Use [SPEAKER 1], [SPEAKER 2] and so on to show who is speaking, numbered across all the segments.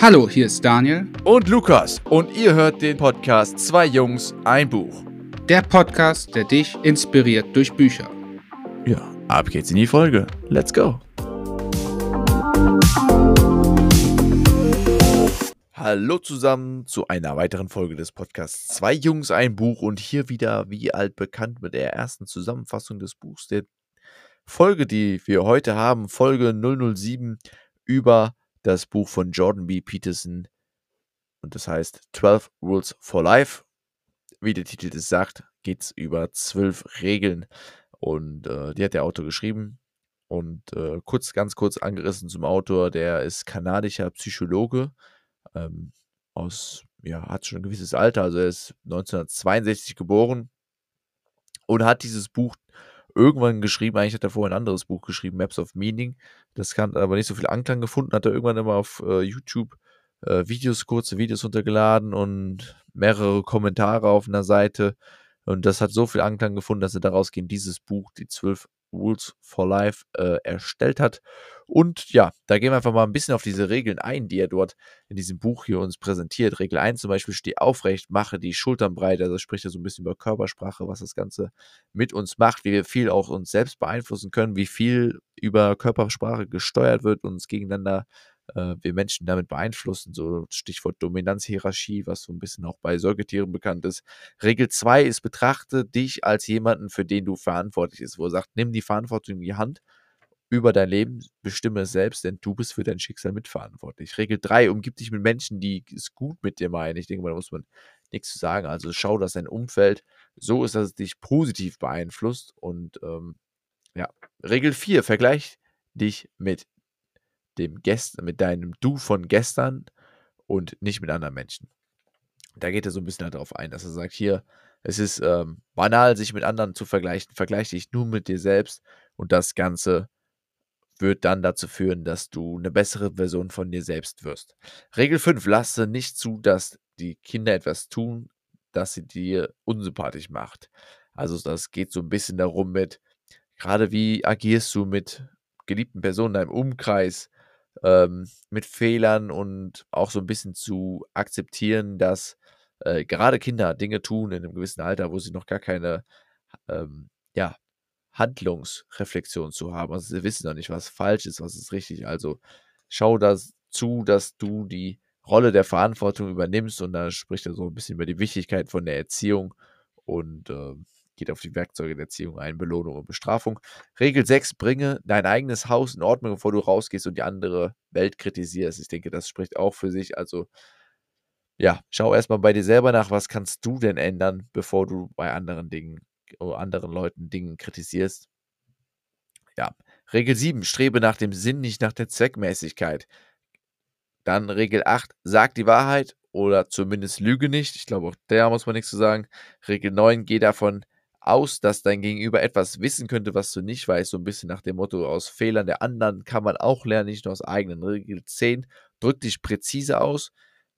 [SPEAKER 1] Hallo, hier ist Daniel.
[SPEAKER 2] Und Lukas. Und ihr hört den Podcast Zwei Jungs, ein Buch.
[SPEAKER 1] Der Podcast, der dich inspiriert durch Bücher.
[SPEAKER 2] Ja, ab geht's in die Folge. Let's go. Hallo zusammen zu einer weiteren Folge des Podcasts Zwei Jungs, ein Buch und hier wieder wie altbekannt mit der ersten Zusammenfassung des Buchs. Der Folge, die wir heute haben, Folge 007 über das Buch von Jordan B. Peterson und das heißt 12 Rules for Life. Wie der Titel es sagt, geht es über zwölf Regeln und äh, die hat der Autor geschrieben. Und äh, kurz, ganz kurz angerissen zum Autor, der ist kanadischer Psychologe, ähm, aus, ja, hat schon ein gewisses Alter, also er ist 1962 geboren und hat dieses Buch irgendwann geschrieben, eigentlich hat er vorher ein anderes Buch geschrieben, Maps of Meaning. Das hat aber nicht so viel Anklang gefunden, hat er irgendwann immer auf äh, YouTube äh, Videos, kurze Videos runtergeladen und mehrere Kommentare auf einer Seite. Und das hat so viel Anklang gefunden, dass er daraus gehen dieses Buch, die zwölf Rules for Life äh, erstellt hat. Und ja, da gehen wir einfach mal ein bisschen auf diese Regeln ein, die er dort in diesem Buch hier uns präsentiert. Regel 1 zum Beispiel, steh aufrecht, mache die Schultern breit. Also spricht er so ein bisschen über Körpersprache, was das Ganze mit uns macht, wie wir viel auch uns selbst beeinflussen können, wie viel über Körpersprache gesteuert wird und uns gegeneinander äh, wir Menschen damit beeinflussen. So Stichwort Dominanzhierarchie, was so ein bisschen auch bei Säugetieren bekannt ist. Regel 2 ist, betrachte dich als jemanden, für den du verantwortlich bist, wo er sagt, nimm die Verantwortung in die Hand über dein Leben, bestimme es selbst, denn du bist für dein Schicksal mitverantwortlich. Regel 3, umgib dich mit Menschen, die es gut mit dir meinen. Ich denke da muss man nichts zu sagen. Also schau, dass dein Umfeld so ist, dass es dich positiv beeinflusst. Und ähm, ja, Regel 4, vergleich dich mit dem Gest mit deinem Du von gestern und nicht mit anderen Menschen. Da geht er so ein bisschen darauf ein, dass er sagt, hier, es ist ähm, banal, sich mit anderen zu vergleichen. Vergleiche dich nur mit dir selbst und das Ganze wird dann dazu führen, dass du eine bessere Version von dir selbst wirst. Regel 5, lasse nicht zu, dass die Kinder etwas tun, das sie dir unsympathisch macht. Also das geht so ein bisschen darum mit, gerade wie agierst du mit geliebten Personen in deinem Umkreis, ähm, mit Fehlern und auch so ein bisschen zu akzeptieren, dass äh, gerade Kinder Dinge tun in einem gewissen Alter, wo sie noch gar keine ähm, ja, Handlungsreflexion zu haben. Also sie wissen noch nicht, was falsch ist, was ist richtig. Also schau das zu, dass du die Rolle der Verantwortung übernimmst und da spricht er so ein bisschen über die Wichtigkeit von der Erziehung und äh, geht auf die Werkzeuge der Erziehung ein, Belohnung und Bestrafung. Regel 6, bringe dein eigenes Haus in Ordnung, bevor du rausgehst und die andere Welt kritisierst. Ich denke, das spricht auch für sich. Also, ja, schau erstmal bei dir selber nach, was kannst du denn ändern, bevor du bei anderen Dingen oder anderen Leuten Dingen kritisierst. Ja, Regel 7, strebe nach dem Sinn, nicht nach der Zweckmäßigkeit. Dann Regel 8, sag die Wahrheit oder zumindest lüge nicht. Ich glaube, auch da muss man nichts zu sagen. Regel 9, geh davon aus, dass dein Gegenüber etwas wissen könnte, was du nicht weißt, so ein bisschen nach dem Motto, aus Fehlern der anderen kann man auch lernen, nicht nur aus eigenen. Regel 10, drück dich präzise aus,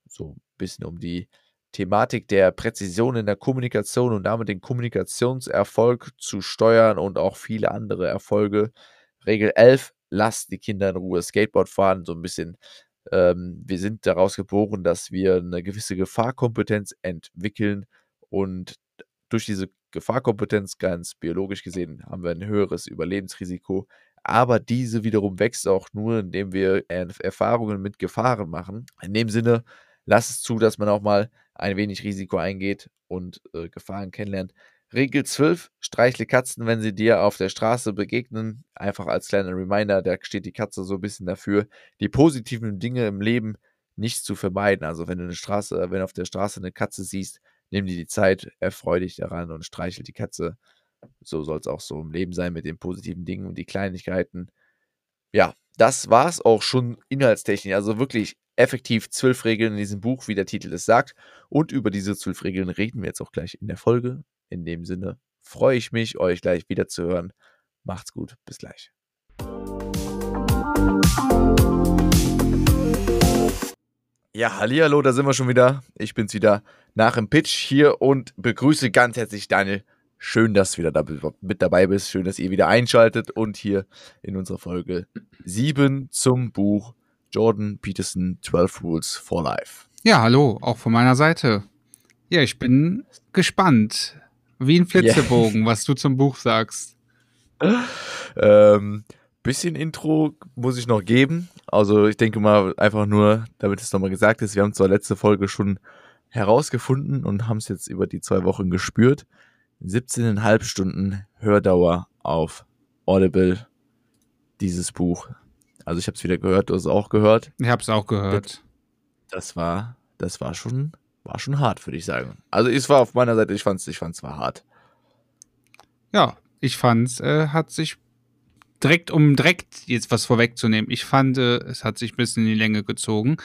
[SPEAKER 2] so ein bisschen um die Thematik der Präzision in der Kommunikation und damit den Kommunikationserfolg zu steuern und auch viele andere Erfolge. Regel 11, lass die Kinder in Ruhe Skateboard fahren, so ein bisschen. Ähm, wir sind daraus geboren, dass wir eine gewisse Gefahrkompetenz entwickeln und durch diese Gefahrkompetenz, ganz biologisch gesehen, haben wir ein höheres Überlebensrisiko. Aber diese wiederum wächst auch nur, indem wir Erfahrungen mit Gefahren machen. In dem Sinne, lass es zu, dass man auch mal ein wenig Risiko eingeht und äh, Gefahren kennenlernt. Regel 12, streichle Katzen, wenn sie dir auf der Straße begegnen. Einfach als kleiner Reminder, da steht die Katze so ein bisschen dafür, die positiven Dinge im Leben nicht zu vermeiden. Also wenn du eine Straße, wenn auf der Straße eine Katze siehst, nimm dir die Zeit, erfreu dich daran und streichel die Katze. So soll es auch so im Leben sein mit den positiven Dingen und die Kleinigkeiten. Ja, das war es auch schon inhaltstechnisch. Also wirklich effektiv zwölf Regeln in diesem Buch, wie der Titel es sagt. Und über diese zwölf Regeln reden wir jetzt auch gleich in der Folge. In dem Sinne freue ich mich, euch gleich wieder zu hören. Macht's gut, bis gleich. Ja, hallo, da sind wir schon wieder. Ich bin's wieder nach dem Pitch hier und begrüße ganz herzlich Daniel. Schön, dass du wieder da, mit dabei bist. Schön, dass ihr wieder einschaltet und hier in unserer Folge 7 zum Buch Jordan Peterson 12 Rules for Life.
[SPEAKER 1] Ja, hallo, auch von meiner Seite. Ja, ich bin gespannt. Wie ein Flitzebogen, yeah. was du zum Buch sagst.
[SPEAKER 2] Ähm, bisschen Intro muss ich noch geben. Also ich denke mal einfach nur, damit es nochmal gesagt ist, wir haben zwar letzte Folge schon herausgefunden und haben es jetzt über die zwei Wochen gespürt. 17,5 Stunden Hördauer auf Audible, dieses Buch. Also ich habe es wieder gehört, du hast es auch gehört.
[SPEAKER 1] Ich habe es auch gehört.
[SPEAKER 2] Das war, das war schon, war schon hart, würde ich sagen. Also es war auf meiner Seite, ich fand es, ich fand's war hart.
[SPEAKER 1] Ja, ich fand's, äh, hat sich direkt, um direkt jetzt was vorwegzunehmen, ich fand, äh, es hat sich ein bisschen in die Länge gezogen.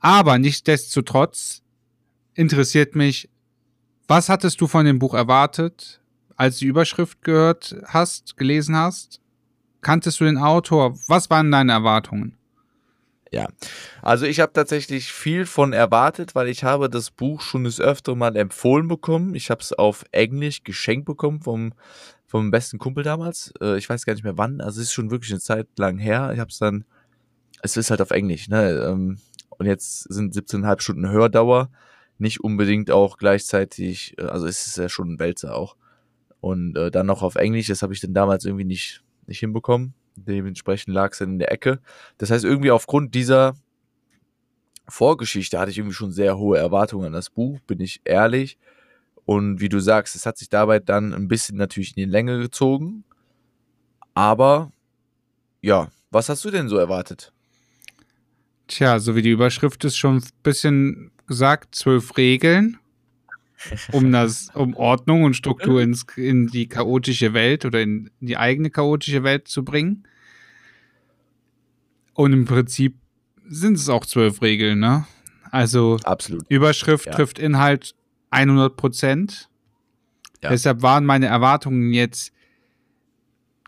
[SPEAKER 1] Aber nichtsdestotrotz interessiert mich, was hattest du von dem Buch erwartet, als du die Überschrift gehört hast, gelesen hast? Kanntest du den Autor? Was waren deine Erwartungen?
[SPEAKER 2] Ja, also ich habe tatsächlich viel von erwartet, weil ich habe das Buch schon das öfter mal empfohlen bekommen. Ich habe es auf Englisch geschenkt bekommen vom, vom besten Kumpel damals. Äh, ich weiß gar nicht mehr wann. Also es ist schon wirklich eine Zeit lang her. Ich habe es dann, es ist halt auf Englisch, ne? Ähm, und jetzt sind 17,5 Stunden Hördauer. Nicht unbedingt auch gleichzeitig, äh, also es ist ja schon ein Wälzer auch. Und äh, dann noch auf Englisch, das habe ich dann damals irgendwie nicht, nicht hinbekommen. Dementsprechend lag es dann in der Ecke. Das heißt, irgendwie aufgrund dieser Vorgeschichte hatte ich irgendwie schon sehr hohe Erwartungen an das Buch, bin ich ehrlich. Und wie du sagst, es hat sich dabei dann ein bisschen natürlich in die Länge gezogen. Aber ja, was hast du denn so erwartet?
[SPEAKER 1] Tja, so wie die Überschrift ist schon ein bisschen gesagt, zwölf Regeln, um das, um Ordnung und Struktur ins, in die chaotische Welt oder in die eigene chaotische Welt zu bringen. Und im Prinzip sind es auch zwölf Regeln, ne? Also
[SPEAKER 2] Absolut.
[SPEAKER 1] Überschrift ja. trifft Inhalt 100 Prozent. Ja. Deshalb waren meine Erwartungen jetzt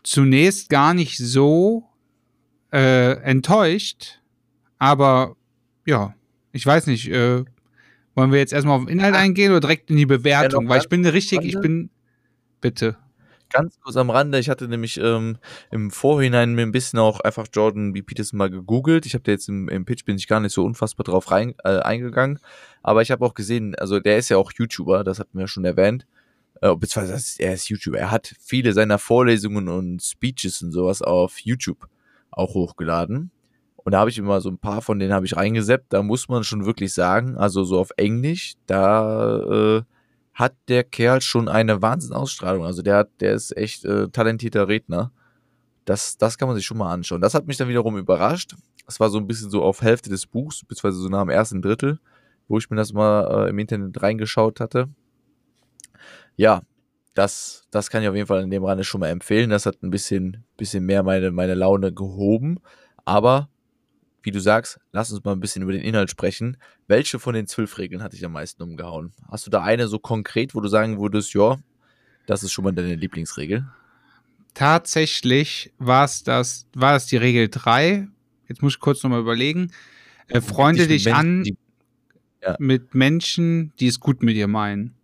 [SPEAKER 1] zunächst gar nicht so äh, enttäuscht, aber ja, ich weiß nicht, äh, wollen wir jetzt erstmal auf den Inhalt eingehen oder direkt in die Bewertung? Ja, Weil ich bin richtig, ich bin. Bitte.
[SPEAKER 2] Ganz kurz am Rande, ich hatte nämlich ähm, im Vorhinein mir ein bisschen auch einfach Jordan B. Peterson mal gegoogelt. Ich habe da jetzt im, im, Pitch bin ich gar nicht so unfassbar drauf rein, äh, eingegangen. Aber ich habe auch gesehen, also der ist ja auch YouTuber, das hatten wir schon erwähnt. Äh, beziehungsweise er ist YouTuber. Er hat viele seiner Vorlesungen und Speeches und sowas auf YouTube auch hochgeladen. Und da habe ich immer so ein paar von denen habe ich reingeseppt. Da muss man schon wirklich sagen, also so auf Englisch, da äh, hat der Kerl schon eine Wahnsinnsausstrahlung. Also der hat, der ist echt äh, talentierter Redner. Das, das kann man sich schon mal anschauen. Das hat mich dann wiederum überrascht. Es war so ein bisschen so auf Hälfte des Buchs, beziehungsweise so nach dem ersten Drittel, wo ich mir das mal äh, im Internet reingeschaut hatte. Ja, das, das kann ich auf jeden Fall in dem Rande schon mal empfehlen. Das hat ein bisschen, bisschen mehr meine, meine Laune gehoben. Aber wie du sagst, lass uns mal ein bisschen über den Inhalt sprechen. Welche von den zwölf Regeln hat dich am meisten umgehauen? Hast du da eine so konkret, wo du sagen würdest, ja, das ist schon mal deine Lieblingsregel?
[SPEAKER 1] Tatsächlich war es das, war es die Regel 3. Jetzt muss ich kurz nochmal überlegen. Äh, freunde dich Menschen, an die, ja. mit Menschen, die es gut mit dir meinen.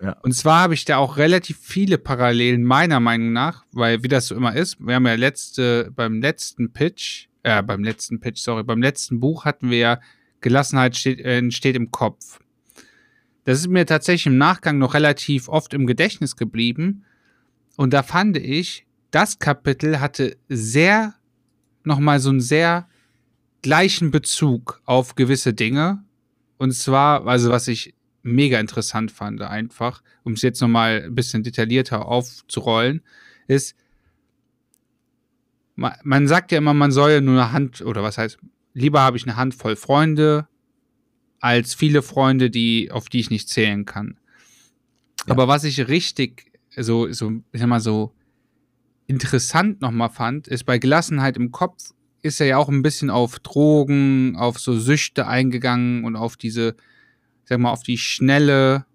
[SPEAKER 1] Ja. Und zwar habe ich da auch relativ viele Parallelen meiner Meinung nach, weil wie das so immer ist, wir haben ja letzte, beim letzten Pitch äh, beim letzten Pitch, sorry, beim letzten Buch hatten wir ja Gelassenheit steht, äh, entsteht im Kopf. Das ist mir tatsächlich im Nachgang noch relativ oft im Gedächtnis geblieben. Und da fand ich, das Kapitel hatte sehr, nochmal so einen sehr gleichen Bezug auf gewisse Dinge. Und zwar, also was ich mega interessant fand, einfach, um es jetzt nochmal ein bisschen detaillierter aufzurollen, ist, man sagt ja immer, man soll ja nur eine Hand, oder was heißt, lieber habe ich eine Handvoll Freunde als viele Freunde, die, auf die ich nicht zählen kann. Ja. Aber was ich richtig, so, so, ich sag mal so, interessant nochmal fand, ist bei Gelassenheit im Kopf ist er ja auch ein bisschen auf Drogen, auf so Süchte eingegangen und auf diese, sag mal, auf die schnelle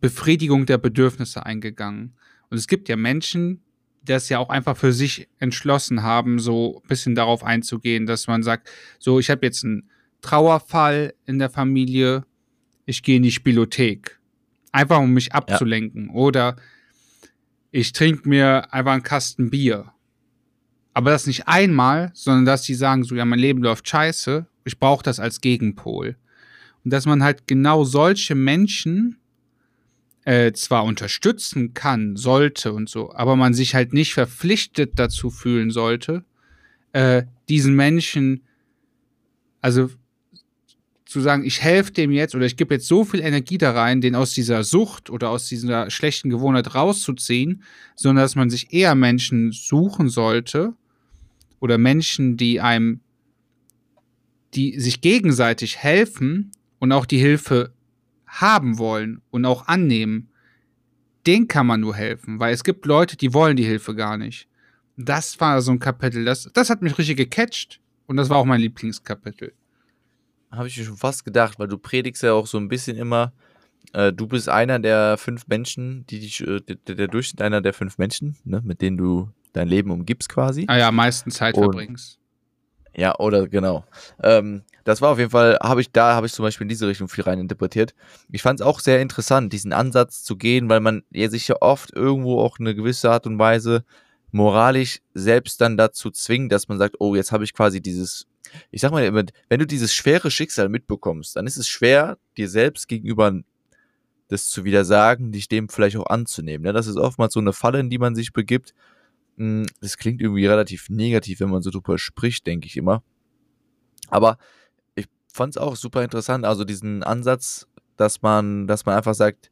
[SPEAKER 1] Befriedigung der Bedürfnisse eingegangen. Und es gibt ja Menschen, das ja auch einfach für sich entschlossen haben, so ein bisschen darauf einzugehen, dass man sagt, so, ich habe jetzt einen Trauerfall in der Familie, ich gehe in die Spielothek. Einfach um mich abzulenken. Ja. Oder ich trinke mir einfach einen Kasten Bier. Aber das nicht einmal, sondern dass sie sagen, so, ja, mein Leben läuft scheiße, ich brauche das als Gegenpol. Und dass man halt genau solche Menschen äh, zwar unterstützen kann, sollte und so, aber man sich halt nicht verpflichtet dazu fühlen sollte, äh, diesen Menschen, also zu sagen, ich helfe dem jetzt oder ich gebe jetzt so viel Energie da rein, den aus dieser Sucht oder aus dieser schlechten Gewohnheit rauszuziehen, sondern dass man sich eher Menschen suchen sollte oder Menschen, die einem, die sich gegenseitig helfen und auch die Hilfe haben wollen und auch annehmen, den kann man nur helfen, weil es gibt Leute, die wollen die Hilfe gar nicht. Das war so ein Kapitel, das, das hat mich richtig gecatcht und das war auch mein Lieblingskapitel.
[SPEAKER 2] Habe ich mir schon fast gedacht, weil du predigst ja auch so ein bisschen immer, äh, du bist einer der fünf Menschen, die dich, äh, der, der, Durchschnitt einer der fünf Menschen, ne, mit denen du dein Leben umgibst quasi.
[SPEAKER 1] Ah ja, meisten Zeit und, verbringst.
[SPEAKER 2] Ja, oder genau. Ähm, das war auf jeden Fall, habe ich, da habe ich zum Beispiel in diese Richtung viel rein interpretiert. Ich fand es auch sehr interessant, diesen Ansatz zu gehen, weil man ja sich ja oft irgendwo auch eine gewisse Art und Weise moralisch selbst dann dazu zwingt, dass man sagt, oh, jetzt habe ich quasi dieses, ich sag mal wenn du dieses schwere Schicksal mitbekommst, dann ist es schwer, dir selbst gegenüber das zu widersagen, dich dem vielleicht auch anzunehmen. Ne? Das ist oftmals so eine Falle, in die man sich begibt. Hm, das klingt irgendwie relativ negativ, wenn man so drüber spricht, denke ich immer. Aber fand es auch super interessant, also diesen Ansatz, dass man, dass man einfach sagt,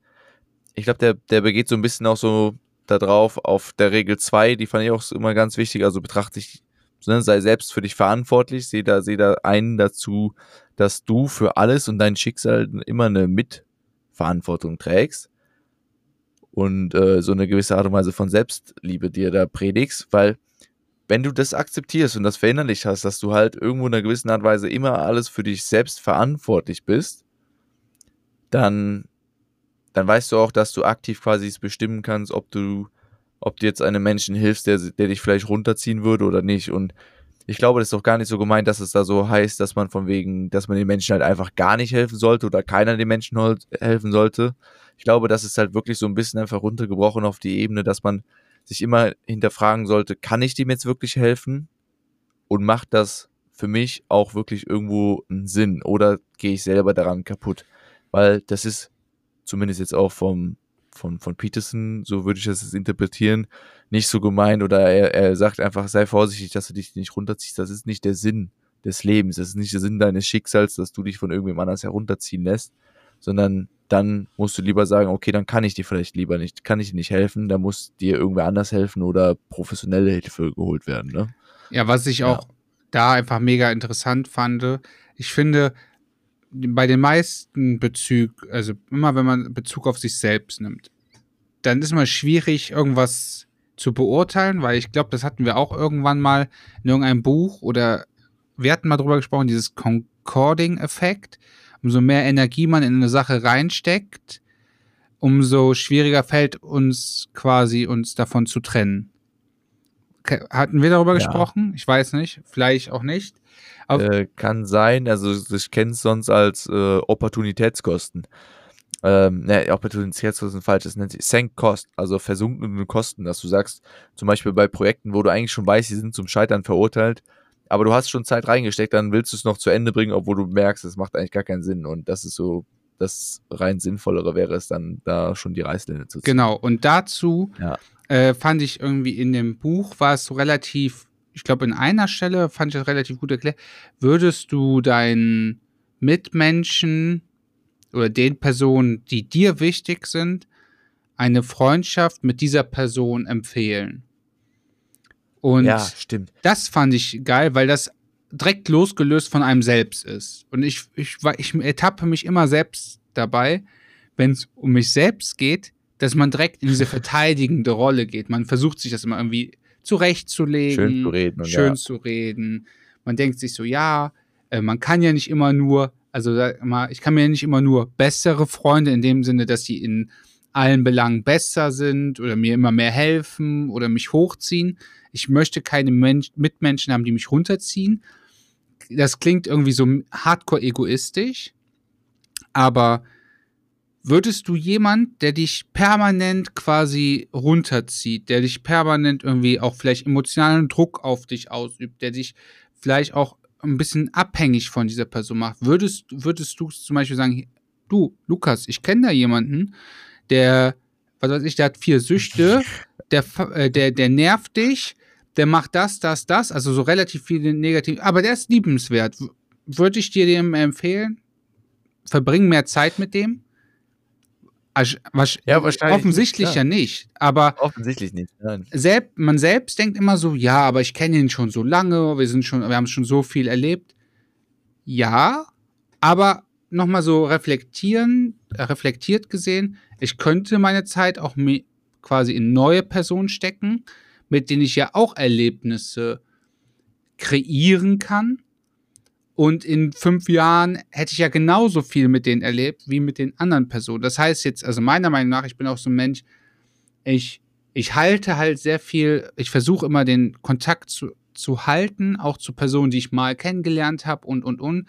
[SPEAKER 2] ich glaube, der, der begeht so ein bisschen auch so darauf, auf der Regel 2, die fand ich auch immer ganz wichtig, also betrachte ich, ne, sei selbst für dich verantwortlich, sehe da, seh da einen dazu, dass du für alles und dein Schicksal immer eine Mitverantwortung trägst und äh, so eine gewisse Art und Weise von Selbstliebe dir da predigst, weil wenn du das akzeptierst und das verinnerlicht hast, dass du halt irgendwo in einer gewissen Art und Weise immer alles für dich selbst verantwortlich bist, dann, dann weißt du auch, dass du aktiv quasi bestimmen kannst, ob du, ob du jetzt einem Menschen hilfst, der, der dich vielleicht runterziehen würde oder nicht. Und ich glaube, das ist auch gar nicht so gemeint, dass es da so heißt, dass man von wegen, dass man den Menschen halt einfach gar nicht helfen sollte oder keiner den Menschen helfen sollte. Ich glaube, das ist halt wirklich so ein bisschen einfach runtergebrochen auf die Ebene, dass man sich immer hinterfragen sollte, kann ich dem jetzt wirklich helfen? Und macht das für mich auch wirklich irgendwo einen Sinn? Oder gehe ich selber daran kaputt? Weil das ist zumindest jetzt auch vom, von, von Peterson, so würde ich das interpretieren, nicht so gemeint. Oder er, er sagt einfach, sei vorsichtig, dass du dich nicht runterziehst. Das ist nicht der Sinn des Lebens. Das ist nicht der Sinn deines Schicksals, dass du dich von irgendjemand anders herunterziehen lässt, sondern dann musst du lieber sagen, okay, dann kann ich dir vielleicht lieber nicht, kann ich dir nicht helfen, da muss dir irgendwer anders helfen oder professionelle Hilfe geholt werden, ne?
[SPEAKER 1] Ja, was ich auch da einfach mega interessant fand, ich finde, bei den meisten Bezug, also immer wenn man Bezug auf sich selbst nimmt, dann ist mal schwierig, irgendwas zu beurteilen, weil ich glaube, das hatten wir auch irgendwann mal in irgendeinem Buch oder wir hatten mal drüber gesprochen, dieses Concording-Effekt umso mehr Energie man in eine Sache reinsteckt, umso schwieriger fällt uns quasi uns davon zu trennen. Hatten wir darüber ja. gesprochen? Ich weiß nicht, vielleicht auch nicht.
[SPEAKER 2] Äh, kann sein, also ich kenne es sonst als äh, Opportunitätskosten. Ähm, ne, Opportunitätskosten falsch, das nennt sich Sank Cost, also versunkene Kosten, dass du sagst, zum Beispiel bei Projekten, wo du eigentlich schon weißt, sie sind zum Scheitern verurteilt, aber du hast schon Zeit reingesteckt, dann willst du es noch zu Ende bringen, obwohl du merkst, es macht eigentlich gar keinen Sinn. Und das ist so, das rein sinnvollere wäre es dann, da schon die Reißleine zu
[SPEAKER 1] ziehen. Genau, und dazu ja. äh, fand ich irgendwie in dem Buch, war es so relativ, ich glaube, in einer Stelle fand ich das relativ gut erklärt, würdest du deinen Mitmenschen oder den Personen, die dir wichtig sind, eine Freundschaft mit dieser Person empfehlen? Und ja, stimmt. das fand ich geil, weil das direkt losgelöst von einem selbst ist. Und ich, ich, ich ertappe mich immer selbst dabei, wenn es um mich selbst geht, dass man direkt in diese verteidigende Rolle geht. Man versucht sich das immer irgendwie zurechtzulegen,
[SPEAKER 2] schön zu reden.
[SPEAKER 1] Schön ja. zu reden. Man denkt sich so, ja, äh, man kann ja nicht immer nur, also mal, ich kann mir ja nicht immer nur bessere Freunde in dem Sinne, dass die in allen Belangen besser sind oder mir immer mehr helfen oder mich hochziehen, ich möchte keine Mensch Mitmenschen haben, die mich runterziehen. Das klingt irgendwie so hardcore egoistisch, aber würdest du jemand, der dich permanent quasi runterzieht, der dich permanent irgendwie auch vielleicht emotionalen Druck auf dich ausübt, der dich vielleicht auch ein bisschen abhängig von dieser Person macht, würdest, würdest du zum Beispiel sagen, du, Lukas, ich kenne da jemanden, der, was weiß ich, der hat vier Süchte, der, äh, der, der nervt dich, der macht das, das, das, also so relativ viele negative, aber der ist liebenswert. Würde ich dir dem empfehlen? Verbring mehr Zeit mit dem? Was, ja, wahrscheinlich offensichtlich nicht, ja nicht, aber
[SPEAKER 2] offensichtlich nicht. Nein.
[SPEAKER 1] Selbst, man selbst denkt immer so, ja, aber ich kenne ihn schon so lange, wir sind schon, wir haben schon so viel erlebt. Ja, aber nochmal so reflektieren, reflektiert gesehen, ich könnte meine Zeit auch quasi in neue Personen stecken, mit denen ich ja auch Erlebnisse kreieren kann und in fünf Jahren hätte ich ja genauso viel mit denen erlebt wie mit den anderen Personen. Das heißt jetzt, also meiner Meinung nach, ich bin auch so ein Mensch, ich, ich halte halt sehr viel, ich versuche immer den Kontakt zu, zu halten, auch zu Personen, die ich mal kennengelernt habe und, und, und.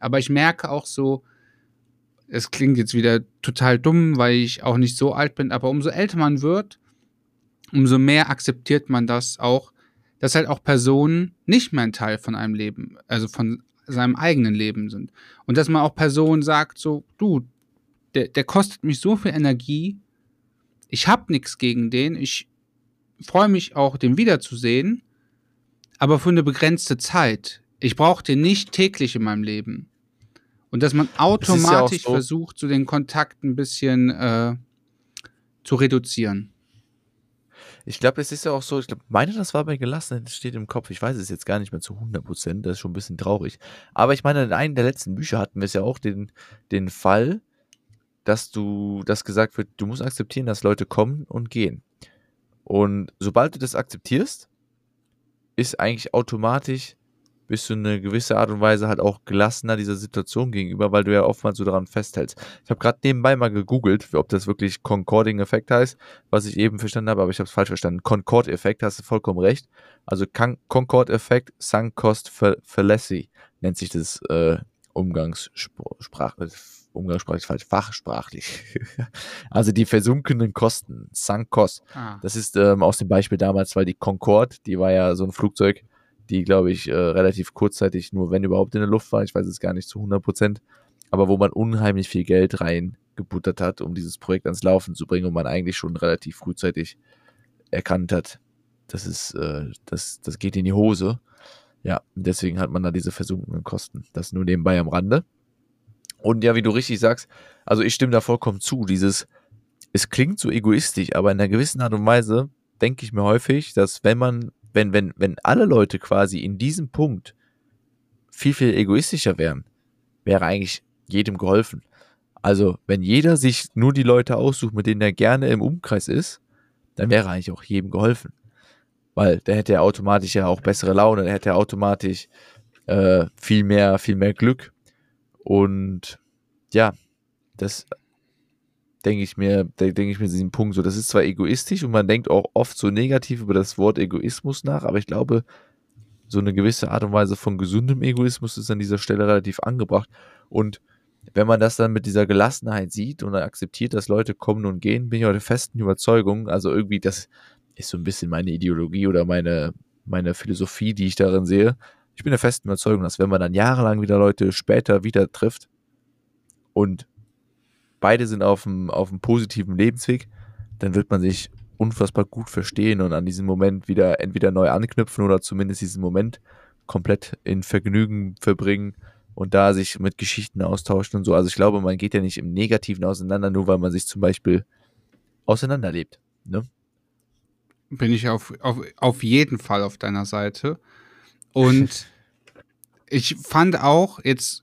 [SPEAKER 1] Aber ich merke auch so, es klingt jetzt wieder total dumm, weil ich auch nicht so alt bin, aber umso älter man wird, umso mehr akzeptiert man das auch, dass halt auch Personen nicht mehr ein Teil von einem Leben, also von seinem eigenen Leben sind. Und dass man auch Personen sagt, so, du, der, der kostet mich so viel Energie, ich habe nichts gegen den, ich freue mich auch, den wiederzusehen, aber für eine begrenzte Zeit. Ich brauche den nicht täglich in meinem Leben. Und dass man automatisch ja so. versucht, so den Kontakt ein bisschen äh, zu reduzieren.
[SPEAKER 2] Ich glaube, es ist ja auch so, ich glaube, meine, das war bei gelassen, das steht im Kopf. Ich weiß es jetzt gar nicht mehr zu 100 Prozent, das ist schon ein bisschen traurig. Aber ich meine, in einem der letzten Bücher hatten wir es ja auch den, den Fall, dass du, dass gesagt wird, du musst akzeptieren, dass Leute kommen und gehen. Und sobald du das akzeptierst, ist eigentlich automatisch bist du in eine gewisse Art und Weise halt auch gelassener dieser Situation gegenüber, weil du ja oftmals so daran festhältst. Ich habe gerade nebenbei mal gegoogelt, ob das wirklich Concording-Effekt heißt, was ich eben verstanden habe, aber ich habe es falsch verstanden. Concord-Effekt, hast du vollkommen recht. Also Concord-Effekt, Sunk Cost Fallacy nennt sich das äh, Umgangssprach, umgangssprachlich falsch, fachsprachlich. also die versunkenen Kosten, Sunk Cost. Ah. Das ist ähm, aus dem Beispiel damals, weil die Concorde, die war ja so ein Flugzeug, die, glaube ich, äh, relativ kurzzeitig nur, wenn überhaupt, in der Luft war. Ich weiß es gar nicht zu 100 Prozent. Aber wo man unheimlich viel Geld reingebuttert hat, um dieses Projekt ans Laufen zu bringen und man eigentlich schon relativ frühzeitig erkannt hat, das ist, äh, das, das geht in die Hose. Ja, deswegen hat man da diese versunkenen Kosten. Das nur nebenbei am Rande. Und ja, wie du richtig sagst, also ich stimme da vollkommen zu. Dieses, es klingt so egoistisch, aber in einer gewissen Art und Weise denke ich mir häufig, dass wenn man wenn, wenn, wenn alle Leute quasi in diesem Punkt viel, viel egoistischer wären, wäre eigentlich jedem geholfen. Also, wenn jeder sich nur die Leute aussucht, mit denen er gerne im Umkreis ist, dann wäre eigentlich auch jedem geholfen. Weil der hätte ja automatisch ja auch bessere Laune, der hätte ja automatisch äh, viel mehr, viel mehr Glück. Und ja, das denke ich mir, denke ich mir diesen Punkt so, das ist zwar egoistisch und man denkt auch oft so negativ über das Wort Egoismus nach, aber ich glaube, so eine gewisse Art und Weise von gesundem Egoismus ist an dieser Stelle relativ angebracht. Und wenn man das dann mit dieser Gelassenheit sieht und akzeptiert, dass Leute kommen und gehen, bin ich der festen Überzeugung, also irgendwie, das ist so ein bisschen meine Ideologie oder meine, meine Philosophie, die ich darin sehe. Ich bin der festen Überzeugung, dass wenn man dann jahrelang wieder Leute später wieder trifft und beide sind auf einem, auf einem positiven Lebensweg, dann wird man sich unfassbar gut verstehen und an diesem Moment wieder entweder neu anknüpfen oder zumindest diesen Moment komplett in Vergnügen verbringen und da sich mit Geschichten austauschen und so. Also ich glaube, man geht ja nicht im Negativen auseinander, nur weil man sich zum Beispiel auseinanderlebt. Ne?
[SPEAKER 1] Bin ich auf, auf, auf jeden Fall auf deiner Seite. Und ich fand auch, jetzt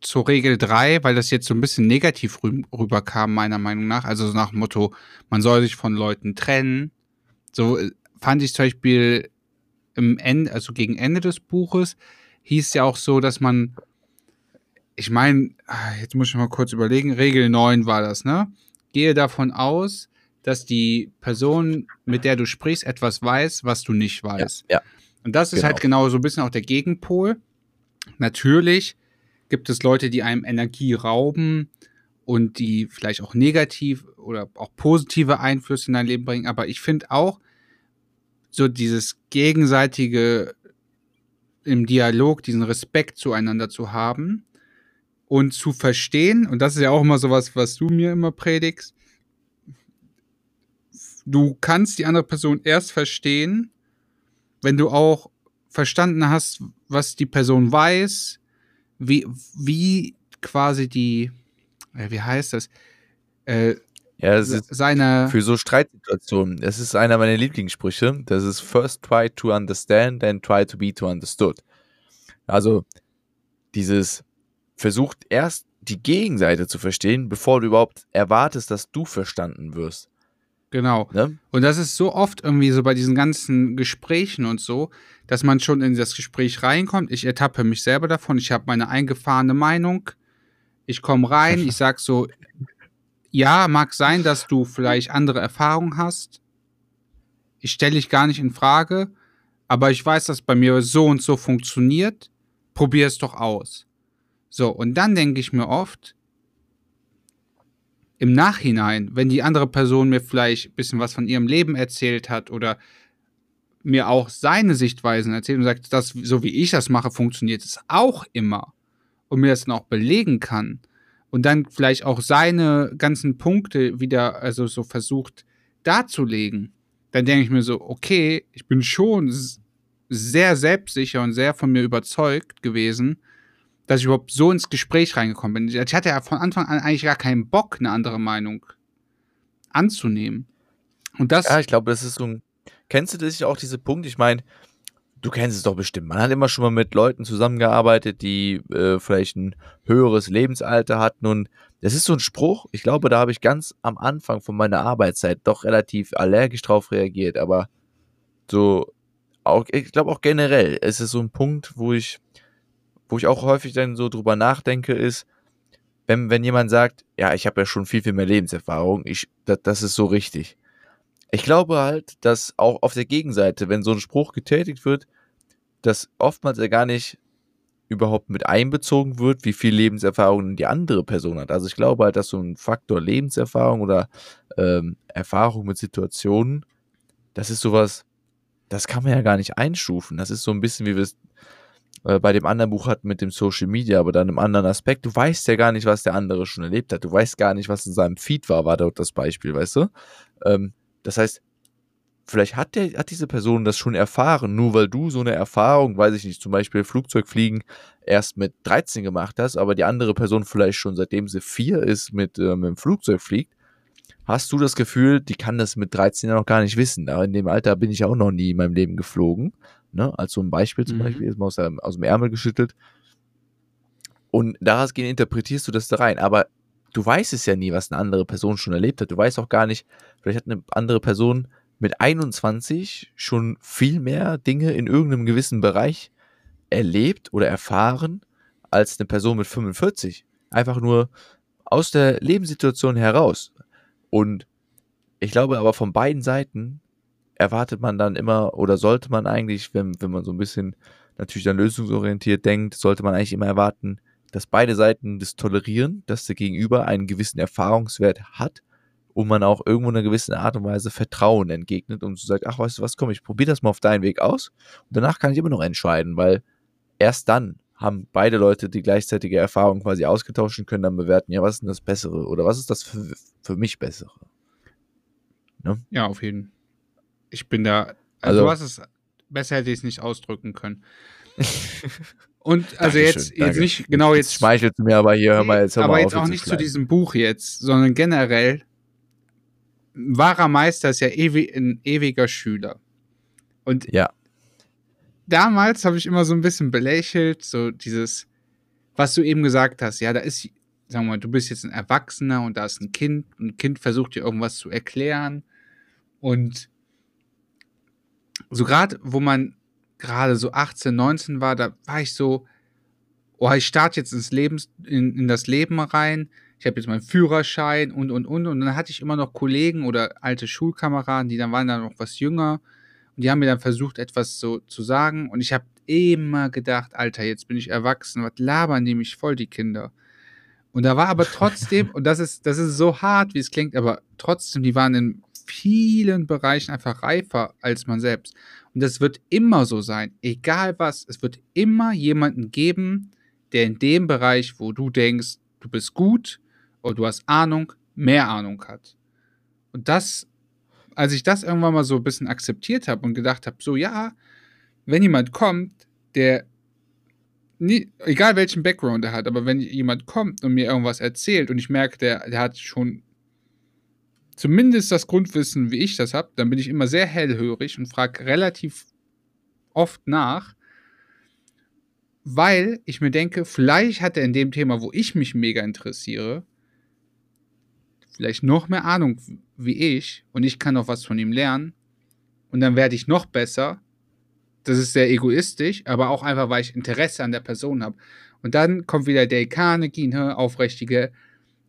[SPEAKER 1] zur Regel 3, weil das jetzt so ein bisschen negativ rü rüberkam, meiner Meinung nach. Also nach dem Motto, man soll sich von Leuten trennen. So äh, fand ich zum Beispiel im Ende, also gegen Ende des Buches, hieß ja auch so, dass man, ich meine, ah, jetzt muss ich mal kurz überlegen, Regel 9 war das, ne? Gehe davon aus, dass die Person, mit der du sprichst, etwas weiß, was du nicht weißt.
[SPEAKER 2] Ja, ja.
[SPEAKER 1] Und das ist halt genau. halt genau so ein bisschen auch der Gegenpol. Natürlich gibt es Leute, die einem Energie rauben und die vielleicht auch negativ oder auch positive Einflüsse in dein Leben bringen. Aber ich finde auch, so dieses gegenseitige im Dialog, diesen Respekt zueinander zu haben und zu verstehen, und das ist ja auch immer sowas, was du mir immer predigst, du kannst die andere Person erst verstehen, wenn du auch verstanden hast, was die Person weiß, wie, wie quasi die, äh, wie heißt das?
[SPEAKER 2] Äh, ja, es ist seine für so Streitsituationen. Das ist einer meiner Lieblingssprüche. Das ist first try to understand, then try to be to understood. Also dieses versucht erst die Gegenseite zu verstehen, bevor du überhaupt erwartest, dass du verstanden wirst.
[SPEAKER 1] Genau. Ne? Und das ist so oft irgendwie so bei diesen ganzen Gesprächen und so, dass man schon in das Gespräch reinkommt. Ich ertappe mich selber davon. Ich habe meine eingefahrene Meinung. Ich komme rein, ich sage so, ja, mag sein, dass du vielleicht andere Erfahrungen hast. Ich stelle dich gar nicht in Frage, aber ich weiß, dass bei mir so und so funktioniert. Probier es doch aus. So, und dann denke ich mir oft, im Nachhinein, wenn die andere Person mir vielleicht ein bisschen was von ihrem Leben erzählt hat oder mir auch seine Sichtweisen erzählt und sagt, das, so wie ich das mache, funktioniert es auch immer und mir das dann auch belegen kann und dann vielleicht auch seine ganzen Punkte wieder, also so versucht darzulegen, dann denke ich mir so, okay, ich bin schon sehr selbstsicher und sehr von mir überzeugt gewesen, dass ich überhaupt so ins Gespräch reingekommen bin. Ich hatte ja von Anfang an eigentlich gar keinen Bock, eine andere Meinung anzunehmen. Und das.
[SPEAKER 2] Ja, ich glaube, das ist so ein. Kennst du das auch, diese Punkt? Ich meine, du kennst es doch bestimmt. Man hat immer schon mal mit Leuten zusammengearbeitet, die äh, vielleicht ein höheres Lebensalter hatten. Und das ist so ein Spruch. Ich glaube, da habe ich ganz am Anfang von meiner Arbeitszeit doch relativ allergisch drauf reagiert. Aber so, auch, ich glaube auch generell, es ist so ein Punkt, wo ich wo ich auch häufig dann so drüber nachdenke, ist, wenn, wenn jemand sagt, ja, ich habe ja schon viel, viel mehr Lebenserfahrung, ich, das, das ist so richtig. Ich glaube halt, dass auch auf der Gegenseite, wenn so ein Spruch getätigt wird, dass oftmals er gar nicht überhaupt mit einbezogen wird, wie viel Lebenserfahrung die andere Person hat. Also ich glaube halt, dass so ein Faktor Lebenserfahrung oder ähm, Erfahrung mit Situationen, das ist sowas, das kann man ja gar nicht einstufen. Das ist so ein bisschen, wie wir es bei dem anderen Buch hat mit dem Social Media, aber dann im anderen Aspekt. Du weißt ja gar nicht, was der andere schon erlebt hat. Du weißt gar nicht, was in seinem Feed war, war dort das Beispiel, weißt du? Ähm, das heißt, vielleicht hat, der, hat diese Person das schon erfahren, nur weil du so eine Erfahrung, weiß ich nicht, zum Beispiel Flugzeugfliegen erst mit 13 gemacht hast, aber die andere Person vielleicht schon seitdem sie vier ist mit, äh, mit dem Flugzeug fliegt, hast du das Gefühl, die kann das mit 13 ja noch gar nicht wissen. Aber in dem Alter bin ich auch noch nie in meinem Leben geflogen. Ne? Als so ein Beispiel zum mhm. Beispiel, ist mal aus, der, aus dem Ärmel geschüttelt. Und daraus gehen interpretierst du das da rein. Aber du weißt es ja nie, was eine andere Person schon erlebt hat. Du weißt auch gar nicht, vielleicht hat eine andere Person mit 21 schon viel mehr Dinge in irgendeinem gewissen Bereich erlebt oder erfahren als eine Person mit 45. Einfach nur aus der Lebenssituation heraus. Und ich glaube aber von beiden Seiten erwartet man dann immer oder sollte man eigentlich, wenn, wenn man so ein bisschen natürlich dann lösungsorientiert denkt, sollte man eigentlich immer erwarten, dass beide Seiten das tolerieren, dass der Gegenüber einen gewissen Erfahrungswert hat und man auch irgendwo in einer gewissen Art und Weise Vertrauen entgegnet und so sagt, ach, weißt du was, komm, ich probiere das mal auf deinen Weg aus und danach kann ich immer noch entscheiden, weil erst dann haben beide Leute die gleichzeitige Erfahrung quasi ausgetauscht und können dann bewerten, ja, was ist denn das Bessere oder was ist das für, für mich Bessere?
[SPEAKER 1] Ne? Ja, auf jeden Fall ich bin da, also, also was es, besser hätte ich es nicht ausdrücken können. Und also Dankeschön, jetzt, jetzt nicht, genau jetzt.
[SPEAKER 2] Schmeichelt mir aber hier, hör mal,
[SPEAKER 1] jetzt hör Aber mal jetzt auch nicht zu diesem Buch jetzt, sondern generell. Wahrer Meister ist ja ewig, ein ewiger Schüler. Und
[SPEAKER 2] ja.
[SPEAKER 1] damals habe ich immer so ein bisschen belächelt, so dieses, was du eben gesagt hast. Ja, da ist, sagen wir mal, du bist jetzt ein Erwachsener und da ist ein Kind. Und ein Kind versucht dir irgendwas zu erklären. Und so gerade, wo man gerade so 18, 19 war, da war ich so, oh, ich starte jetzt ins Lebens, in, in das Leben rein. Ich habe jetzt meinen Führerschein und, und, und. Und dann hatte ich immer noch Kollegen oder alte Schulkameraden, die dann waren dann noch was jünger. Und die haben mir dann versucht, etwas so zu sagen. Und ich habe immer gedacht, Alter, jetzt bin ich erwachsen. Was labern die mich voll, die Kinder? Und da war aber trotzdem, und das ist, das ist so hart, wie es klingt, aber trotzdem, die waren in vielen Bereichen einfach reifer als man selbst. Und das wird immer so sein, egal was. Es wird immer jemanden geben, der in dem Bereich, wo du denkst, du bist gut oder du hast Ahnung, mehr Ahnung hat. Und das, als ich das irgendwann mal so ein bisschen akzeptiert habe und gedacht habe, so ja, wenn jemand kommt, der nie, egal welchen Background er hat, aber wenn jemand kommt und mir irgendwas erzählt und ich merke, der, der hat schon zumindest das Grundwissen, wie ich das habe, dann bin ich immer sehr hellhörig und frage relativ oft nach, weil ich mir denke, vielleicht hat er in dem Thema, wo ich mich mega interessiere, vielleicht noch mehr Ahnung wie ich und ich kann auch was von ihm lernen und dann werde ich noch besser. Das ist sehr egoistisch, aber auch einfach, weil ich Interesse an der Person habe. Und dann kommt wieder der Carnegie, ne, aufrichtige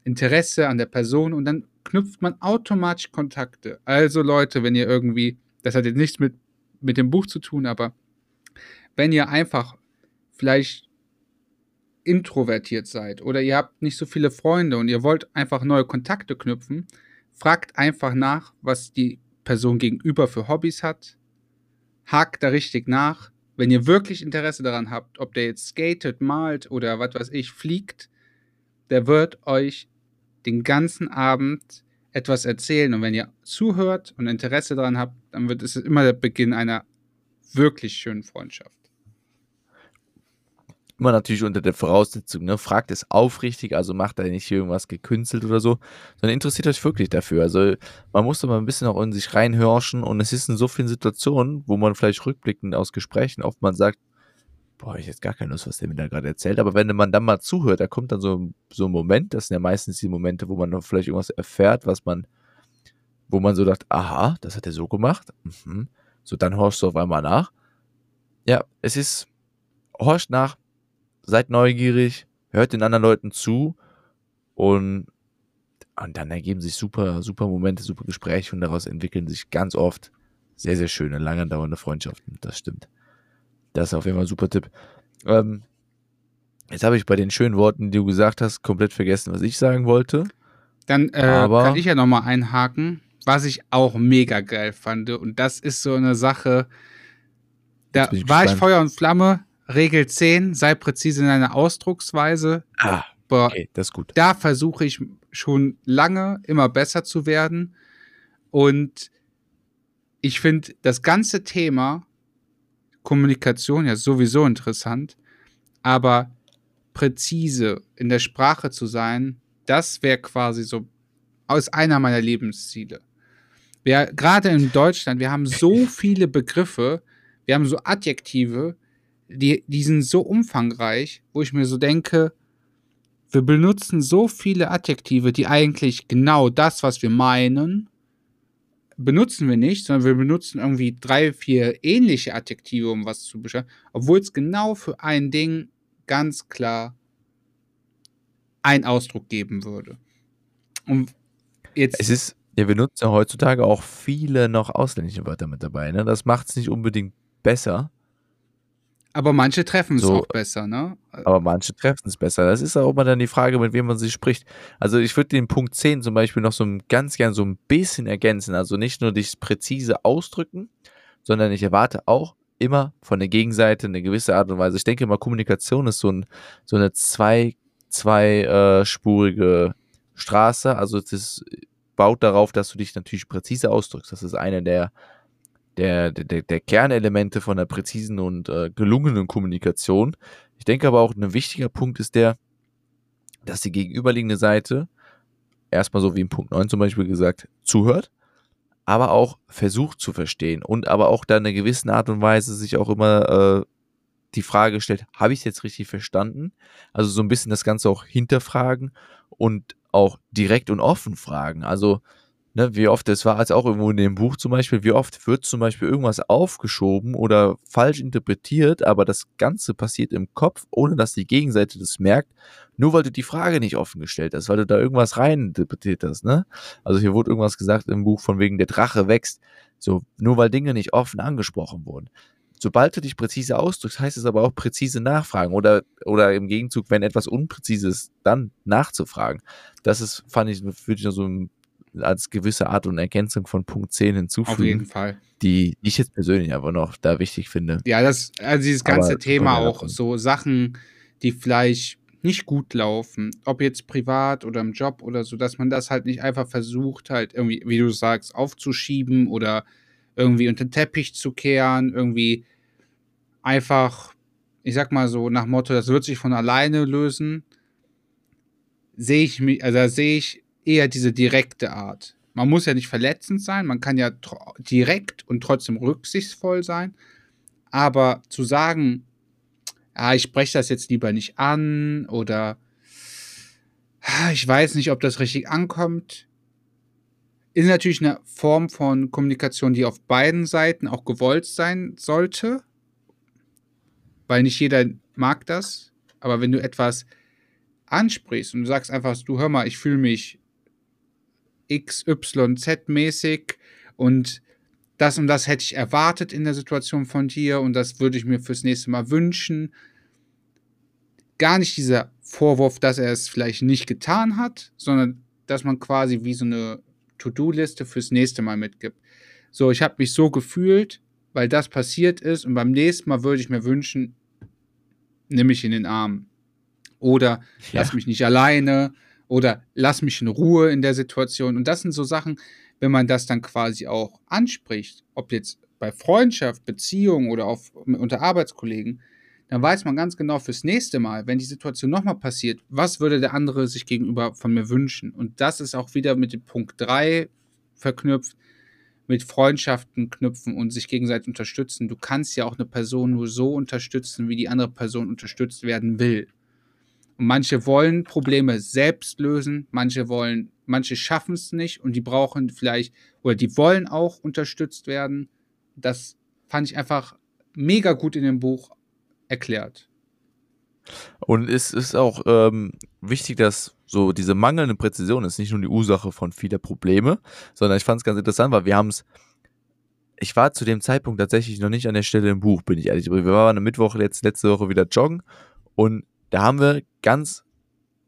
[SPEAKER 1] Interesse an der Person und dann knüpft man automatisch Kontakte. Also Leute, wenn ihr irgendwie, das hat jetzt nichts mit, mit dem Buch zu tun, aber wenn ihr einfach vielleicht introvertiert seid oder ihr habt nicht so viele Freunde und ihr wollt einfach neue Kontakte knüpfen, fragt einfach nach, was die Person gegenüber für Hobbys hat. Hakt da richtig nach. Wenn ihr wirklich Interesse daran habt, ob der jetzt skatet, malt oder was weiß ich, fliegt, der wird euch den ganzen Abend etwas erzählen. Und wenn ihr zuhört und Interesse daran habt, dann wird es immer der Beginn einer wirklich schönen Freundschaft.
[SPEAKER 2] Immer natürlich unter der Voraussetzung, ne, fragt es aufrichtig, also macht da nicht irgendwas gekünstelt oder so, sondern interessiert euch wirklich dafür. Also man muss mal ein bisschen auch in sich reinhörschen und es ist in so vielen Situationen, wo man vielleicht rückblickend aus Gesprächen oft man sagt, boah, ich jetzt gar keine Lust, was der mir da gerade erzählt. Aber wenn man dann mal zuhört, da kommt dann so, so ein Moment, das sind ja meistens die Momente, wo man noch vielleicht irgendwas erfährt, was man, wo man so dacht, aha, das hat er so gemacht. Mhm. So, dann horchst du auf einmal nach. Ja, es ist, horcht nach, seid neugierig, hört den anderen Leuten zu und, und dann ergeben sich super, super Momente, super Gespräche und daraus entwickeln sich ganz oft sehr, sehr schöne, lange dauernde Freundschaften. Das stimmt. Das ist auf jeden Fall ein super Tipp. Ähm, jetzt habe ich bei den schönen Worten, die du gesagt hast, komplett vergessen, was ich sagen wollte.
[SPEAKER 1] Dann äh, Aber kann ich ja nochmal einhaken, was ich auch mega geil fand. Und das ist so eine Sache, da ich war gespannt. ich Feuer und Flamme. Regel 10, sei präzise in deiner Ausdrucksweise.
[SPEAKER 2] Ah, okay, das ist gut.
[SPEAKER 1] Da versuche ich schon lange immer besser zu werden. Und ich finde das ganze Thema Kommunikation ja sowieso interessant, aber präzise in der Sprache zu sein, das wäre quasi so aus einer meiner Lebensziele. Wir, gerade in Deutschland, wir haben so viele Begriffe, wir haben so Adjektive, die, die sind so umfangreich, wo ich mir so denke, wir benutzen so viele Adjektive, die eigentlich genau das, was wir meinen, benutzen wir nicht, sondern wir benutzen irgendwie drei, vier ähnliche Adjektive, um was zu beschreiben, obwohl es genau für ein Ding ganz klar einen Ausdruck geben würde.
[SPEAKER 2] Und jetzt. Es ist, ja, wir nutzen ja heutzutage auch viele noch ausländische Wörter mit dabei. Ne? Das macht es nicht unbedingt besser.
[SPEAKER 1] Aber manche treffen es so, auch besser, ne?
[SPEAKER 2] Aber manche treffen es besser. Das ist auch immer dann die Frage, mit wem man sich spricht. Also ich würde den Punkt 10 zum Beispiel noch so ganz gern so ein bisschen ergänzen. Also nicht nur dich präzise ausdrücken, sondern ich erwarte auch immer von der Gegenseite eine gewisse Art und Weise. Ich denke immer, Kommunikation ist so, ein, so eine zwei, zweispurige äh, Straße. Also das baut darauf, dass du dich natürlich präzise ausdrückst. Das ist eine der der, der, der Kernelemente von einer präzisen und äh, gelungenen Kommunikation. Ich denke aber auch, ein wichtiger Punkt ist der, dass die gegenüberliegende Seite erstmal so wie im Punkt 9 zum Beispiel gesagt, zuhört, aber auch versucht zu verstehen und aber auch dann in einer gewissen Art und Weise sich auch immer äh, die Frage stellt, habe ich es jetzt richtig verstanden? Also so ein bisschen das Ganze auch hinterfragen und auch direkt und offen fragen. Also Ne, wie oft, das war als auch irgendwo in dem Buch zum Beispiel, wie oft wird zum Beispiel irgendwas aufgeschoben oder falsch interpretiert, aber das Ganze passiert im Kopf, ohne dass die Gegenseite das merkt, nur weil du die Frage nicht offen gestellt hast, weil du da irgendwas rein interpretiert hast, ne? Also hier wurde irgendwas gesagt im Buch von wegen der Drache wächst, so, nur weil Dinge nicht offen angesprochen wurden. Sobald du dich präzise ausdrückst, heißt es aber auch präzise nachfragen oder, oder im Gegenzug, wenn etwas Unpräzises, dann nachzufragen. Das ist, fand ich, würde ich noch so als gewisse Art und Ergänzung von Punkt 10 hinzufügen. Auf
[SPEAKER 1] jeden Fall.
[SPEAKER 2] Die ich jetzt persönlich aber noch da wichtig finde.
[SPEAKER 1] Ja, das, also dieses ganze aber Thema auch, so Sachen, die vielleicht nicht gut laufen, ob jetzt privat oder im Job oder so, dass man das halt nicht einfach versucht, halt irgendwie, wie du sagst, aufzuschieben oder irgendwie unter den Teppich zu kehren, irgendwie einfach, ich sag mal so, nach Motto, das wird sich von alleine lösen, sehe ich mich, also sehe ich eher diese direkte Art. Man muss ja nicht verletzend sein, man kann ja direkt und trotzdem rücksichtsvoll sein, aber zu sagen, ah, ich spreche das jetzt lieber nicht an oder ah, ich weiß nicht, ob das richtig ankommt. Ist natürlich eine Form von Kommunikation, die auf beiden Seiten auch gewollt sein sollte, weil nicht jeder mag das. Aber wenn du etwas ansprichst und du sagst einfach, du hör mal, ich fühle mich XYZ-mäßig und das und das hätte ich erwartet in der Situation von dir und das würde ich mir fürs nächste Mal wünschen. Gar nicht dieser Vorwurf, dass er es vielleicht nicht getan hat, sondern dass man quasi wie so eine To-Do-Liste fürs nächste Mal mitgibt. So, ich habe mich so gefühlt, weil das passiert ist und beim nächsten Mal würde ich mir wünschen, nimm mich in den Arm. Oder ja. lass mich nicht alleine oder lass mich in Ruhe in der Situation. Und das sind so Sachen, wenn man das dann quasi auch anspricht, ob jetzt bei Freundschaft, Beziehung oder auf, unter Arbeitskollegen, dann weiß man ganz genau fürs nächste Mal, wenn die Situation nochmal passiert, was würde der andere sich gegenüber von mir wünschen. Und das ist auch wieder mit dem Punkt 3 verknüpft, mit Freundschaften knüpfen und sich gegenseitig unterstützen. Du kannst ja auch eine Person nur so unterstützen, wie die andere Person unterstützt werden will. Manche wollen Probleme selbst lösen, manche wollen, manche schaffen es nicht und die brauchen vielleicht, oder die wollen auch unterstützt werden. Das fand ich einfach mega gut in dem Buch erklärt.
[SPEAKER 2] Und es ist auch ähm, wichtig, dass so diese mangelnde Präzision ist nicht nur die Ursache von vieler Probleme, sondern ich fand es ganz interessant, weil wir haben es ich war zu dem Zeitpunkt tatsächlich noch nicht an der Stelle im Buch, bin ich ehrlich. Wir waren am Mittwoch letzt, letzte Woche wieder joggen und da haben wir ganz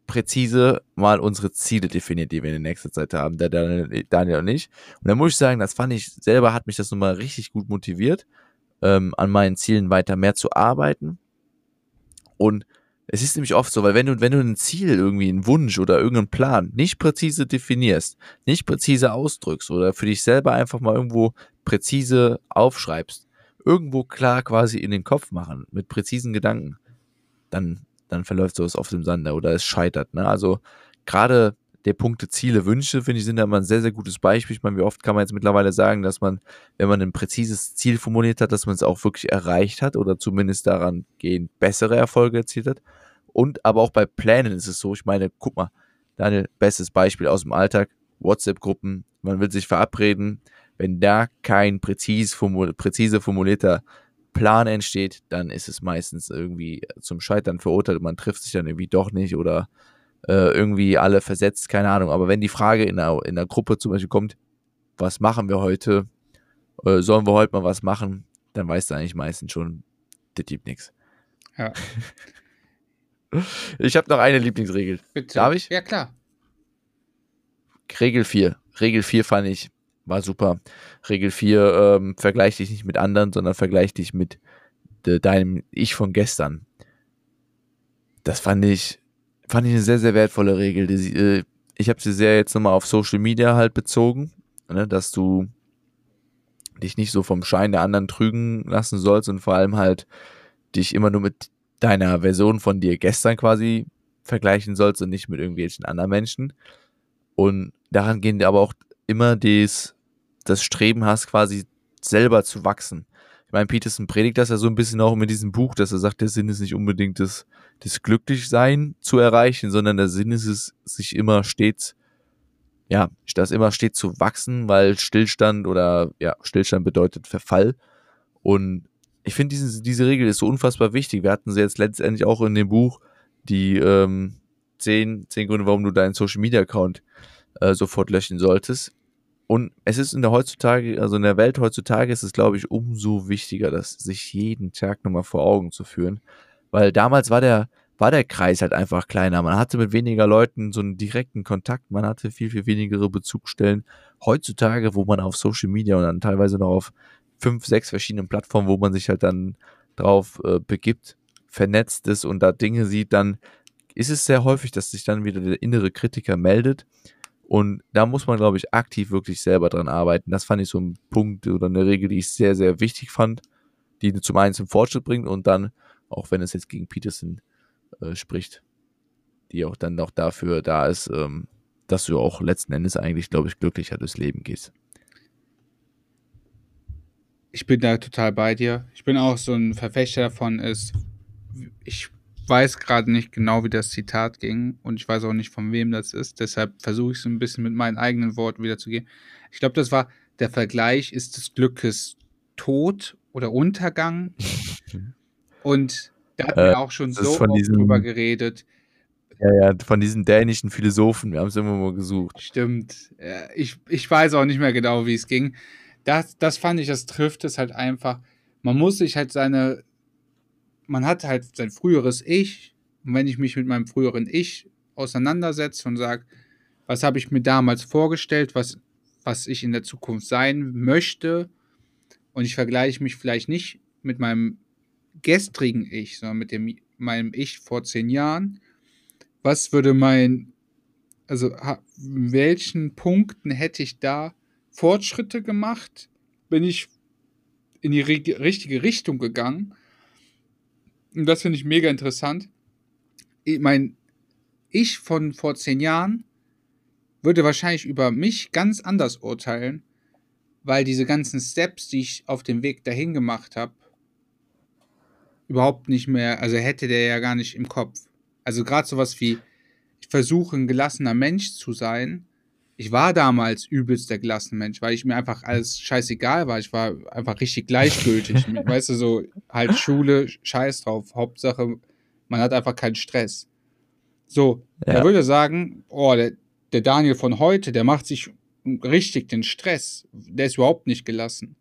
[SPEAKER 2] präzise mal unsere Ziele definiert, die wir in der nächsten Zeit haben, der Daniel und ich. Und da muss ich sagen, das fand ich selber, hat mich das nochmal richtig gut motiviert, ähm, an meinen Zielen weiter mehr zu arbeiten. Und es ist nämlich oft so, weil wenn du, wenn du ein Ziel irgendwie, einen Wunsch oder irgendeinen Plan nicht präzise definierst, nicht präzise ausdrückst oder für dich selber einfach mal irgendwo präzise aufschreibst, irgendwo klar quasi in den Kopf machen, mit präzisen Gedanken, dann dann verläuft sowas auf dem Sande oder es scheitert. Ne? Also gerade der Punkte Ziele, Wünsche, finde ich, sind da immer ein sehr, sehr gutes Beispiel. Ich meine, wie oft kann man jetzt mittlerweile sagen, dass man, wenn man ein präzises Ziel formuliert hat, dass man es auch wirklich erreicht hat oder zumindest daran gehen bessere Erfolge erzielt hat. Und aber auch bei Plänen ist es so, ich meine, guck mal, Daniel, bestes Beispiel aus dem Alltag, WhatsApp-Gruppen, man will sich verabreden, wenn da kein präzis präzise formulierter Plan entsteht, dann ist es meistens irgendwie zum Scheitern verurteilt. Man trifft sich dann irgendwie doch nicht oder äh, irgendwie alle versetzt, keine Ahnung. Aber wenn die Frage in der, in der Gruppe zum Beispiel kommt, was machen wir heute? Äh, sollen wir heute mal was machen? Dann weißt du eigentlich meistens schon, der Typ nichts.
[SPEAKER 1] Ja.
[SPEAKER 2] Ich habe noch eine Lieblingsregel.
[SPEAKER 1] Bitte.
[SPEAKER 2] Darf ich?
[SPEAKER 1] Ja, klar.
[SPEAKER 2] Regel 4. Regel 4 fand ich war super. Regel 4, ähm, vergleich dich nicht mit anderen, sondern vergleich dich mit de, deinem Ich von gestern. Das fand ich, fand ich eine sehr, sehr wertvolle Regel. Die, äh, ich habe sie sehr jetzt nochmal auf Social Media halt bezogen, ne, dass du dich nicht so vom Schein der anderen trügen lassen sollst und vor allem halt dich immer nur mit deiner Version von dir gestern quasi vergleichen sollst und nicht mit irgendwelchen anderen Menschen. Und daran gehen aber auch immer des, das Streben hast, quasi selber zu wachsen. Ich meine, Peterson predigt das ja so ein bisschen auch mit diesem Buch, dass er sagt, der Sinn ist nicht unbedingt das, das Glücklichsein zu erreichen, sondern der Sinn ist es, sich immer stets, ja, das immer stets zu wachsen, weil Stillstand oder, ja, Stillstand bedeutet Verfall. Und ich finde, diese, diese Regel ist so unfassbar wichtig. Wir hatten sie jetzt letztendlich auch in dem Buch, die ähm, zehn, zehn Gründe, warum du deinen Social Media Account äh, sofort löschen solltest. Und es ist in der heutzutage, also in der Welt heutzutage ist es, glaube ich, umso wichtiger, dass sich jeden Tag nochmal vor Augen zu führen. Weil damals war der, war der Kreis halt einfach kleiner. Man hatte mit weniger Leuten so einen direkten Kontakt, man hatte viel, viel weniger Bezugsstellen. Heutzutage, wo man auf Social Media und dann teilweise noch auf fünf, sechs verschiedenen Plattformen, wo man sich halt dann drauf äh, begibt, vernetzt ist und da Dinge sieht, dann ist es sehr häufig, dass sich dann wieder der innere Kritiker meldet. Und da muss man, glaube ich, aktiv wirklich selber dran arbeiten. Das fand ich so ein Punkt oder eine Regel, die ich sehr, sehr wichtig fand, die zum einen zum Fortschritt bringt und dann, auch wenn es jetzt gegen Peterson äh, spricht, die auch dann noch dafür da ist, ähm, dass du auch letzten Endes eigentlich, glaube ich, glücklicher durchs Leben gehst.
[SPEAKER 1] Ich bin da total bei dir. Ich bin auch so ein Verfechter davon, ist, ich weiß gerade nicht genau, wie das Zitat ging und ich weiß auch nicht, von wem das ist. Deshalb versuche ich es ein bisschen mit meinen eigenen Worten wiederzugehen. Ich glaube, das war der Vergleich ist des Glückes Tod oder Untergang. Und da hatten wir äh, auch schon so
[SPEAKER 2] oft diesem,
[SPEAKER 1] drüber geredet.
[SPEAKER 2] Ja, ja, von diesen dänischen Philosophen. Wir haben es immer mal gesucht.
[SPEAKER 1] Stimmt. Ich, ich weiß auch nicht mehr genau, wie es ging. Das, das fand ich, das trifft es halt einfach. Man muss sich halt seine, man hat halt sein früheres Ich. Und wenn ich mich mit meinem früheren Ich auseinandersetze und sage, was habe ich mir damals vorgestellt, was, was ich in der Zukunft sein möchte, und ich vergleiche mich vielleicht nicht mit meinem gestrigen Ich, sondern mit dem, meinem Ich vor zehn Jahren, was würde mein, also in welchen Punkten hätte ich da Fortschritte gemacht? Bin ich in die richtige Richtung gegangen? Und das finde ich mega interessant. Ich mein Ich von vor zehn Jahren würde wahrscheinlich über mich ganz anders urteilen, weil diese ganzen Steps, die ich auf dem Weg dahin gemacht habe, überhaupt nicht mehr, also hätte der ja gar nicht im Kopf. Also gerade sowas wie, ich versuche ein gelassener Mensch zu sein. Ich war damals übelst der gelassene Mensch, weil ich mir einfach alles scheißegal war. Ich war einfach richtig gleichgültig. weißt du, so halt Schule, scheiß drauf. Hauptsache, man hat einfach keinen Stress. So, ja. er würde sagen, oh, der, der Daniel von heute, der macht sich richtig den Stress. Der ist überhaupt nicht gelassen.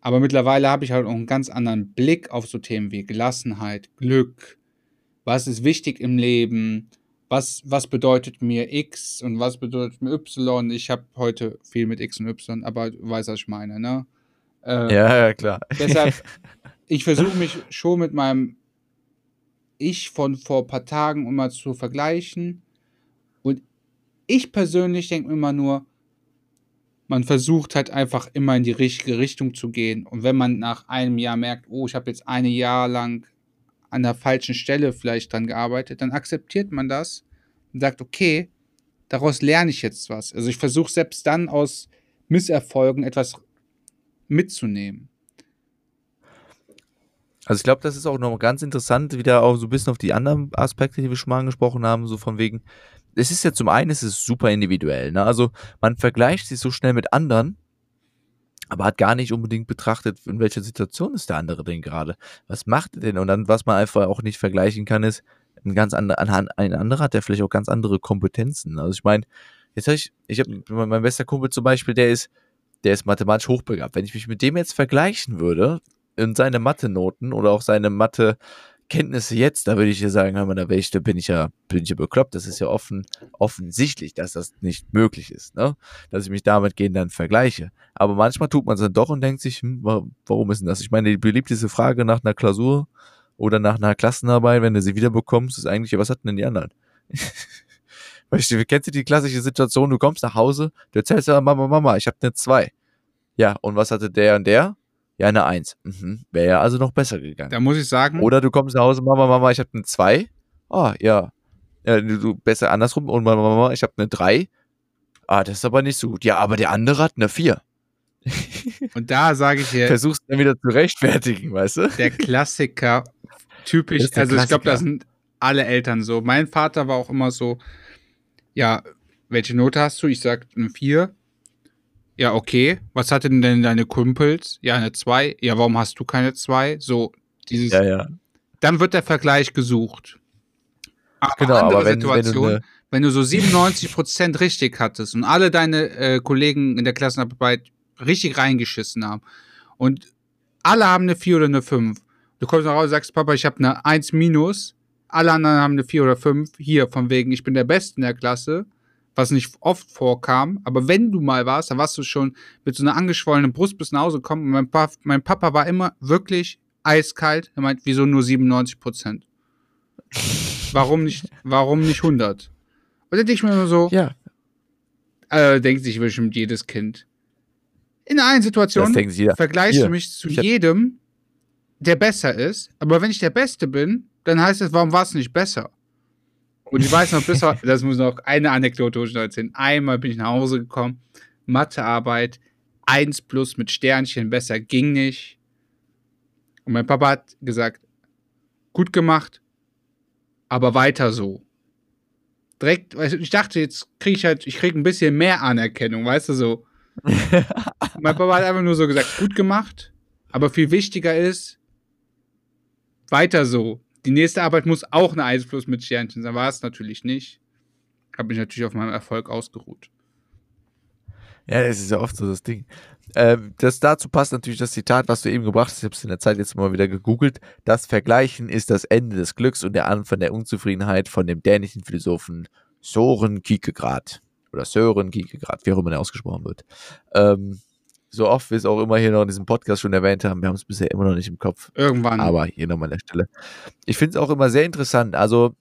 [SPEAKER 1] Aber mittlerweile habe ich halt auch einen ganz anderen Blick auf so Themen wie Gelassenheit, Glück, was ist wichtig im Leben, was, was bedeutet mir X und was bedeutet mir Y. Ich habe heute viel mit X und Y, aber du weißt, was ich meine, ne?
[SPEAKER 2] Äh, ja, ja, klar.
[SPEAKER 1] Deshalb, ich versuche mich schon mit meinem Ich von vor ein paar Tagen immer zu vergleichen. Und ich persönlich denke mir immer nur, man versucht halt einfach immer in die richtige Richtung zu gehen. Und wenn man nach einem Jahr merkt, oh, ich habe jetzt ein Jahr lang an der falschen Stelle vielleicht dran gearbeitet, dann akzeptiert man das und sagt, okay, daraus lerne ich jetzt was. Also ich versuche selbst dann aus Misserfolgen etwas mitzunehmen.
[SPEAKER 2] Also ich glaube, das ist auch noch ganz interessant, wieder auch so ein bisschen auf die anderen Aspekte, die wir schon mal angesprochen haben, so von wegen, es ist ja zum einen, es ist super individuell. Ne? Also man vergleicht sich so schnell mit anderen, aber hat gar nicht unbedingt betrachtet, in welcher Situation ist der andere denn gerade. Was macht er denn? Und dann, was man einfach auch nicht vergleichen kann, ist, ein ganz anderer, ein anderer hat ja vielleicht auch ganz andere Kompetenzen. Also ich meine, jetzt habe ich, ich habe mein bester Kumpel zum Beispiel, der ist, der ist mathematisch hochbegabt. Wenn ich mich mit dem jetzt vergleichen würde, in seine Mathe-Noten oder auch seine Mathe, Kenntnisse jetzt, da würde ich dir sagen, hör mal, da, ich, da bin ich ja, bin ich ja bekloppt. Das ist ja offen, offensichtlich, dass das nicht möglich ist, ne? Dass ich mich damit gehen dann vergleiche. Aber manchmal tut man es dann doch und denkt sich, hm, warum ist denn das? Ich meine, die beliebteste Frage nach einer Klausur oder nach einer Klassenarbeit, wenn du sie wieder bekommst, ist eigentlich, was hatten denn die anderen? weißt du, kennst du die klassische Situation, du kommst nach Hause, du erzählst ja, Mama, Mama, ich habe eine 2. Ja, und was hatte der und der? Ja, eine Eins. Mhm. Wäre ja also noch besser gegangen.
[SPEAKER 1] Da muss ich sagen.
[SPEAKER 2] Oder du kommst nach Hause, Mama, Mama, ich habe eine Zwei. Ah, ja. ja. Du besser andersrum. Und Mama, Mama, ich habe eine Drei. Ah, das ist aber nicht so gut. Ja, aber der andere hat eine Vier.
[SPEAKER 1] Und da sage ich dir.
[SPEAKER 2] Versuchst dann wieder zu rechtfertigen, weißt du?
[SPEAKER 1] Der Klassiker. Typisch. Also Klassiker. ich glaube, das sind alle Eltern so. Mein Vater war auch immer so, ja, welche Note hast du? Ich sag eine Vier. Ja, okay. Was hatten denn deine Kumpels? Ja, eine 2. Ja, warum hast du keine 2? So, dieses.
[SPEAKER 2] Ja, ja.
[SPEAKER 1] Dann wird der Vergleich gesucht.
[SPEAKER 2] Aber genau, andere aber wenn, Situation, wenn,
[SPEAKER 1] wenn du so 97% richtig hattest und alle deine äh, Kollegen in der Klassenarbeit richtig reingeschissen haben und alle haben eine 4 oder eine 5. Du kommst nach Hause und sagst, Papa, ich habe eine 1 minus, alle anderen haben eine 4 oder 5. Hier, von wegen, ich bin der Beste in der Klasse, was nicht oft vorkam. Aber wenn du mal warst, dann warst du schon mit so einer angeschwollenen Brust bis nach Hause gekommen. Und mein, pa mein Papa war immer wirklich eiskalt. Er meint, wieso nur 97% Warum nicht, warum nicht 100? Und dann denke ich mir immer so,
[SPEAKER 2] ja.
[SPEAKER 1] Äh, denkt sich bestimmt jedes Kind. In einer Situation vergleichst du mich zu jedem, der besser ist. Aber wenn ich der Beste bin, dann heißt es, warum war es nicht besser? Und ich weiß noch, bis heute, das muss noch eine Anekdote erzählen. Einmal bin ich nach Hause gekommen, Mathearbeit, 1 plus mit Sternchen, besser ging nicht. Und mein Papa hat gesagt, gut gemacht, aber weiter so. Direkt, ich dachte, jetzt kriege ich halt, ich kriege ein bisschen mehr Anerkennung, weißt du so. mein Papa hat einfach nur so gesagt, gut gemacht, aber viel wichtiger ist, weiter so. Die nächste Arbeit muss auch eine 1 plus mit Sternchen sein. War es natürlich nicht. Habe mich natürlich auf meinem Erfolg ausgeruht.
[SPEAKER 2] Ja, das ist ja oft so das Ding. Ähm, das dazu passt natürlich das Zitat, was du eben gebracht hast. Ich habe es in der Zeit jetzt mal wieder gegoogelt. Das Vergleichen ist das Ende des Glücks und der Anfang der Unzufriedenheit von dem dänischen Philosophen Soren Kierkegaard. Oder Sören Kierkegaard, wie auch immer der ausgesprochen wird. Ähm, so oft wir es auch immer hier noch in diesem Podcast schon erwähnt haben, wir haben es bisher immer noch nicht im Kopf.
[SPEAKER 1] Irgendwann.
[SPEAKER 2] Aber hier nochmal an der Stelle. Ich finde es auch immer sehr interessant. Also,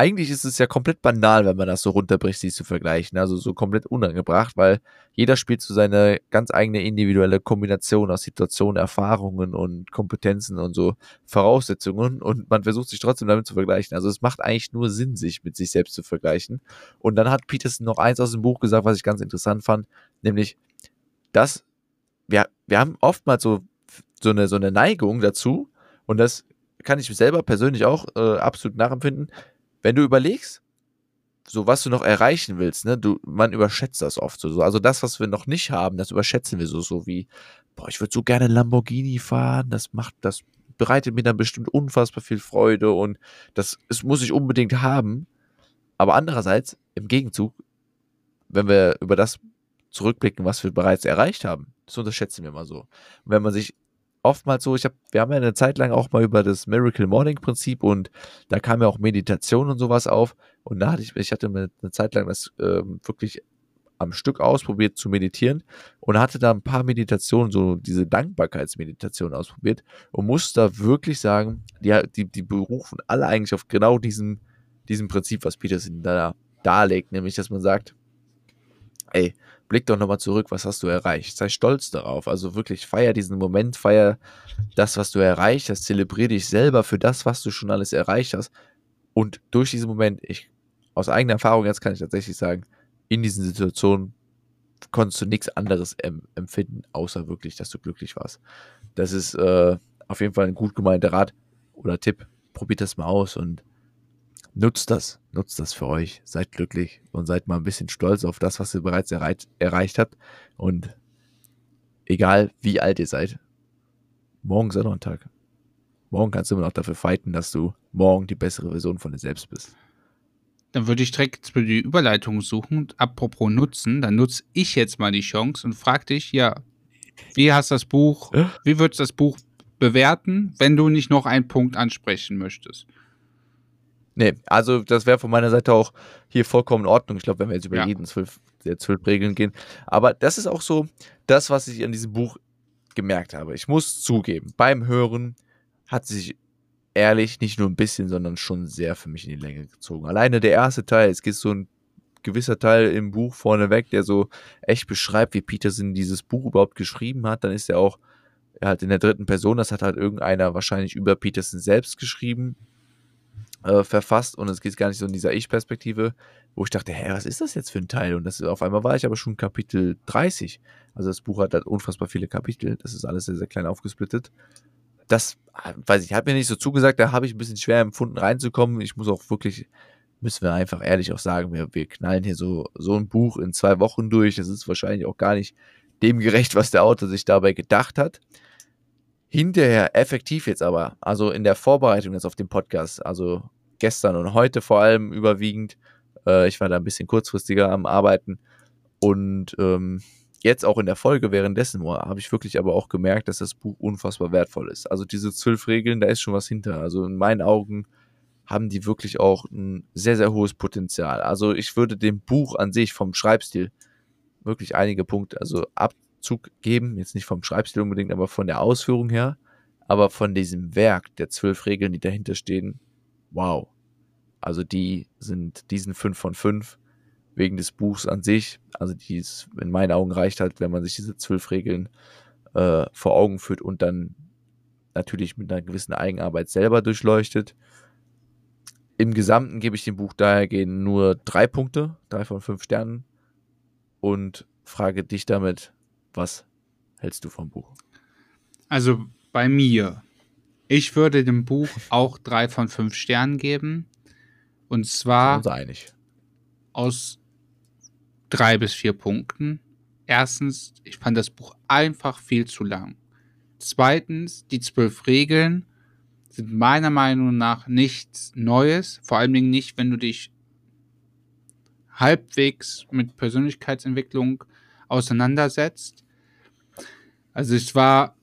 [SPEAKER 2] eigentlich ist es ja komplett banal, wenn man das so runterbricht, sie zu vergleichen. Also so komplett unangebracht, weil jeder spielt so seine ganz eigene individuelle Kombination aus Situationen, Erfahrungen und Kompetenzen und so Voraussetzungen und man versucht sich trotzdem damit zu vergleichen. Also es macht eigentlich nur Sinn, sich mit sich selbst zu vergleichen. Und dann hat Peterson noch eins aus dem Buch gesagt, was ich ganz interessant fand, nämlich, dass wir, wir haben oftmals so, so, eine, so eine Neigung dazu, und das kann ich selber persönlich auch äh, absolut nachempfinden, wenn du überlegst, so was du noch erreichen willst, ne, du, man überschätzt das oft so. Also das, was wir noch nicht haben, das überschätzen wir so, so wie, boah, ich würde so gerne Lamborghini fahren, das macht, das bereitet mir dann bestimmt unfassbar viel Freude und das, das muss ich unbedingt haben. Aber andererseits, im Gegenzug, wenn wir über das zurückblicken, was wir bereits erreicht haben, das unterschätzen wir mal so. Und wenn man sich oftmals so, ich habe, wir haben ja eine Zeit lang auch mal über das Miracle Morning Prinzip und da kam ja auch Meditation und sowas auf und da hatte ich, ich hatte eine Zeit lang das äh, wirklich am Stück ausprobiert zu meditieren und hatte da ein paar Meditationen, so diese Dankbarkeitsmeditation ausprobiert und muss da wirklich sagen, die, die, die berufen alle eigentlich auf genau diesem, diesem Prinzip, was Peterson da darlegt, nämlich, dass man sagt, ey, blick doch nochmal zurück, was hast du erreicht? Sei stolz darauf. Also wirklich feier diesen Moment, feier das, was du erreicht hast, zelebriere dich selber für das, was du schon alles erreicht hast. Und durch diesen Moment, ich, aus eigener Erfahrung jetzt kann ich tatsächlich sagen, in diesen Situationen konntest du nichts anderes empfinden, außer wirklich, dass du glücklich warst. Das ist äh, auf jeden Fall ein gut gemeinter Rat oder Tipp. Probiert das mal aus und nutzt das, nutzt das für euch, seid glücklich und seid mal ein bisschen stolz auf das, was ihr bereits erreicht, erreicht habt. Und egal wie alt ihr seid, morgen ist auch noch ein Tag. Morgen kannst du immer noch dafür fighten, dass du morgen die bessere Version von dir selbst bist.
[SPEAKER 1] Dann würde ich direkt die Überleitung suchen. Apropos nutzen, dann nutze ich jetzt mal die Chance und frage dich, ja, wie hast das Buch, wie würdest du das Buch bewerten, wenn du nicht noch einen Punkt ansprechen möchtest?
[SPEAKER 2] Nee, also das wäre von meiner Seite auch hier vollkommen in Ordnung. Ich glaube, wenn wir jetzt über ja. jeden zwölf, der zwölf Regeln gehen. Aber das ist auch so das, was ich an diesem Buch gemerkt habe. Ich muss zugeben, beim Hören hat sich ehrlich nicht nur ein bisschen, sondern schon sehr für mich in die Länge gezogen. Alleine der erste Teil, es gibt so ein gewisser Teil im Buch vorneweg, der so echt beschreibt, wie Peterson dieses Buch überhaupt geschrieben hat. Dann ist er auch er halt in der dritten Person, das hat halt irgendeiner wahrscheinlich über Peterson selbst geschrieben äh, verfasst und es geht gar nicht so in dieser Ich-Perspektive, wo ich dachte, hä, was ist das jetzt für ein Teil? Und das, auf einmal war ich aber schon Kapitel 30. Also das Buch hat halt unfassbar viele Kapitel. Das ist alles sehr, sehr klein aufgesplittet. Das, weiß ich, hat mir nicht so zugesagt, da habe ich ein bisschen schwer empfunden reinzukommen. Ich muss auch wirklich, müssen wir einfach ehrlich auch sagen, wir, wir knallen hier so, so ein Buch in zwei Wochen durch. Das ist wahrscheinlich auch gar nicht dem gerecht, was der Autor sich dabei gedacht hat hinterher effektiv jetzt aber, also in der Vorbereitung jetzt auf den Podcast, also gestern und heute vor allem überwiegend, äh, ich war da ein bisschen kurzfristiger am Arbeiten und ähm, jetzt auch in der Folge währenddessen habe ich wirklich aber auch gemerkt, dass das Buch unfassbar wertvoll ist. Also diese zwölf Regeln, da ist schon was hinter. Also in meinen Augen haben die wirklich auch ein sehr, sehr hohes Potenzial. Also ich würde dem Buch an sich vom Schreibstil wirklich einige Punkte, also Abzug geben, jetzt nicht vom Schreibstil unbedingt, aber von der Ausführung her, aber von diesem Werk der zwölf Regeln, die dahinter stehen, wow. Also die sind diesen fünf von fünf wegen des Buchs an sich. Also dies in meinen Augen reicht halt, wenn man sich diese zwölf Regeln äh, vor Augen führt und dann natürlich mit einer gewissen Eigenarbeit selber durchleuchtet. Im Gesamten gebe ich dem Buch dahergehend nur drei Punkte, drei von fünf Sternen und frage dich damit, was hältst du vom Buch?
[SPEAKER 1] Also bei mir, ich würde dem Buch auch drei von fünf Sternen geben. Und zwar aus drei bis vier Punkten. Erstens, ich fand das Buch einfach viel zu lang. Zweitens, die zwölf Regeln sind meiner Meinung nach nichts Neues. Vor allen Dingen nicht, wenn du dich halbwegs mit Persönlichkeitsentwicklung auseinandersetzt. Also es war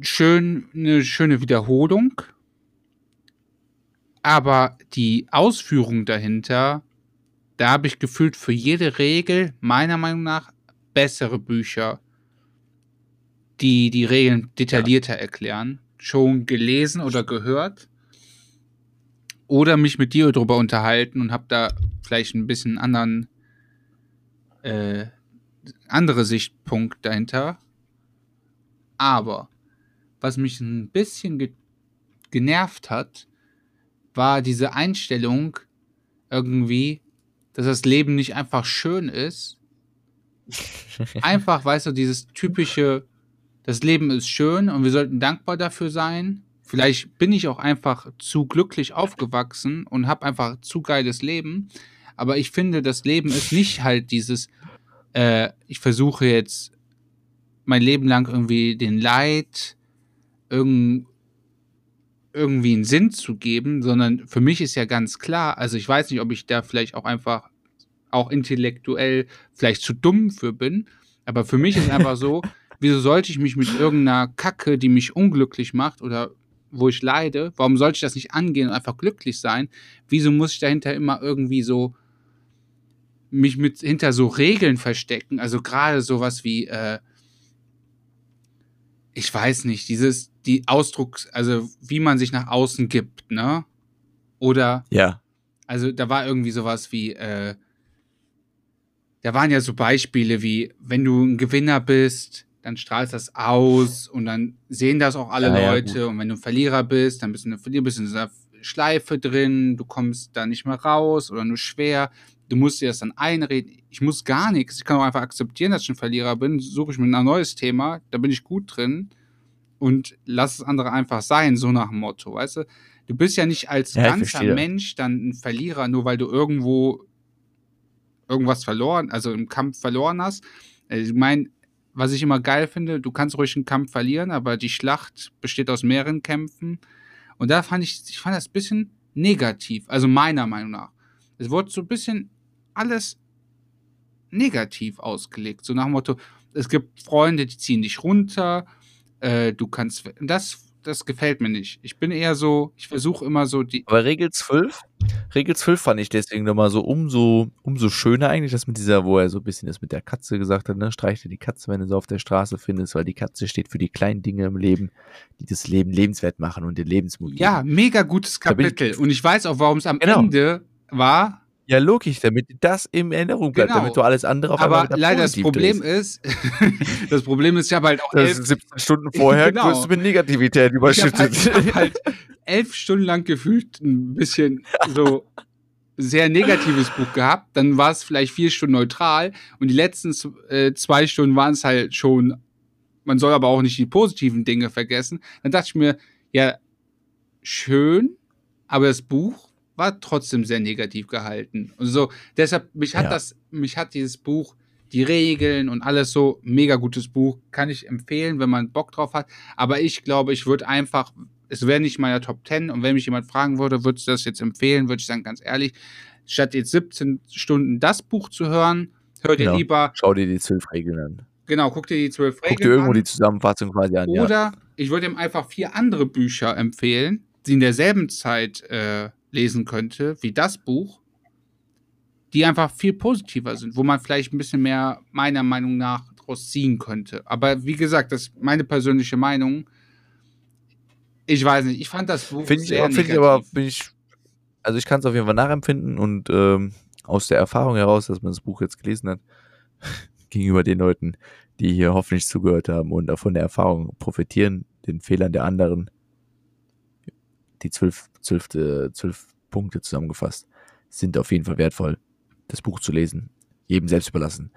[SPEAKER 1] schön, eine schöne Wiederholung, aber die Ausführung dahinter da habe ich gefühlt für jede Regel meiner Meinung nach bessere Bücher, die die Regeln detaillierter erklären, schon gelesen oder gehört. Oder mich mit dir darüber unterhalten und habe da vielleicht ein bisschen anderen äh, andere Sichtpunkt dahinter. Aber was mich ein bisschen ge genervt hat, war diese Einstellung irgendwie, dass das Leben nicht einfach schön ist. Einfach, weißt du, dieses typische, das Leben ist schön und wir sollten dankbar dafür sein. Vielleicht bin ich auch einfach zu glücklich aufgewachsen und habe einfach zu geiles Leben. Aber ich finde, das Leben ist nicht halt dieses, äh, ich versuche jetzt mein Leben lang irgendwie den Leid, irgend, irgendwie einen Sinn zu geben, sondern für mich ist ja ganz klar, also ich weiß nicht, ob ich da vielleicht auch einfach auch intellektuell vielleicht zu dumm für bin, aber für mich ist einfach so, wieso sollte ich mich mit irgendeiner Kacke, die mich unglücklich macht oder wo ich leide, warum sollte ich das nicht angehen und einfach glücklich sein? Wieso muss ich dahinter immer irgendwie so mich mit hinter so Regeln verstecken? Also gerade sowas wie äh, ich weiß nicht, dieses, die Ausdrucks, also wie man sich nach außen gibt, ne? Oder.
[SPEAKER 2] Ja.
[SPEAKER 1] Also da war irgendwie sowas wie, äh, da waren ja so Beispiele wie, wenn du ein Gewinner bist, dann strahlst das aus und dann sehen das auch alle ja, Leute. Ja, und wenn du ein Verlierer bist, dann bist du, ein Verlierer, bist in dieser Schleife drin, du kommst da nicht mehr raus oder nur schwer. Du musst dir das dann einreden. Ich muss gar nichts. Ich kann auch einfach akzeptieren, dass ich ein Verlierer bin. Suche ich mir ein neues Thema, da bin ich gut drin und lass das andere einfach sein, so nach dem Motto, weißt du? Du bist ja nicht als ja, ganzer Mensch dann ein Verlierer, nur weil du irgendwo irgendwas verloren, also im Kampf verloren hast. Äh, ich meine, was ich immer geil finde, du kannst ruhig einen Kampf verlieren, aber die Schlacht besteht aus mehreren Kämpfen. Und da fand ich, ich fand das ein bisschen negativ, also meiner Meinung nach. Es wurde so ein bisschen alles negativ ausgelegt. So nach dem Motto, es gibt Freunde, die ziehen dich runter, äh, du kannst, das, das gefällt mir nicht. Ich bin eher so, ich versuche immer so die.
[SPEAKER 2] Aber Regel 12? Regel 12 fand ich deswegen nochmal so umso, umso schöner eigentlich, dass mit dieser, wo er so ein bisschen das mit der Katze gesagt hat, ne, streich dir die Katze, wenn du sie auf der Straße findest, weil die Katze steht für die kleinen Dinge im Leben, die das Leben lebenswert machen und den Lebensmut.
[SPEAKER 1] Ja, mega gutes Kapitel. Ich, und ich weiß auch, warum es am genau. Ende war,
[SPEAKER 2] ja, logisch, damit das in Erinnerung bleibt, genau. damit du alles andere
[SPEAKER 1] auf Aber leider das Problem ist, das Problem ist, ich habe halt auch
[SPEAKER 2] elf, 17 Stunden vorher genau. wirst du mit Negativität überschüttet.
[SPEAKER 1] Ich habe halt, hab halt elf Stunden lang gefühlt ein bisschen so sehr negatives Buch gehabt. Dann war es vielleicht vier Stunden neutral und die letzten äh, zwei Stunden waren es halt schon. Man soll aber auch nicht die positiven Dinge vergessen. Dann dachte ich mir, ja, schön, aber das Buch war trotzdem sehr negativ gehalten. Und so, deshalb, mich hat ja. das, mich hat dieses Buch, die Regeln und alles so, mega gutes Buch, kann ich empfehlen, wenn man Bock drauf hat. Aber ich glaube, ich würde einfach, Es wäre nicht meiner Top 10 und wenn mich jemand fragen würde, würdest du das jetzt empfehlen, würde ich sagen, ganz ehrlich, statt jetzt 17 Stunden das Buch zu hören, hört genau. ihr lieber.
[SPEAKER 2] Schau dir die zwölf Regeln an.
[SPEAKER 1] Genau, guck dir die zwölf Regeln an.
[SPEAKER 2] Guck dir irgendwo an. die Zusammenfassung quasi an.
[SPEAKER 1] Oder ja. ich würde ihm einfach vier andere Bücher empfehlen, die in derselben Zeit äh, lesen könnte, wie das Buch, die einfach viel positiver sind, wo man vielleicht ein bisschen mehr meiner Meinung nach draus ziehen könnte. Aber wie gesagt, das ist meine persönliche Meinung. Ich weiß nicht, ich fand das Buch
[SPEAKER 2] find sehr ich, Finde ich aber, bin ich, also ich kann es auf jeden Fall nachempfinden und ähm, aus der Erfahrung heraus, dass man das Buch jetzt gelesen hat, gegenüber den Leuten, die hier hoffentlich zugehört haben und von der Erfahrung profitieren, den Fehlern der anderen, die zwölf, zwölf, zwölf Punkte zusammengefasst, sind auf jeden Fall wertvoll, das Buch zu lesen jedem selbst überlassen.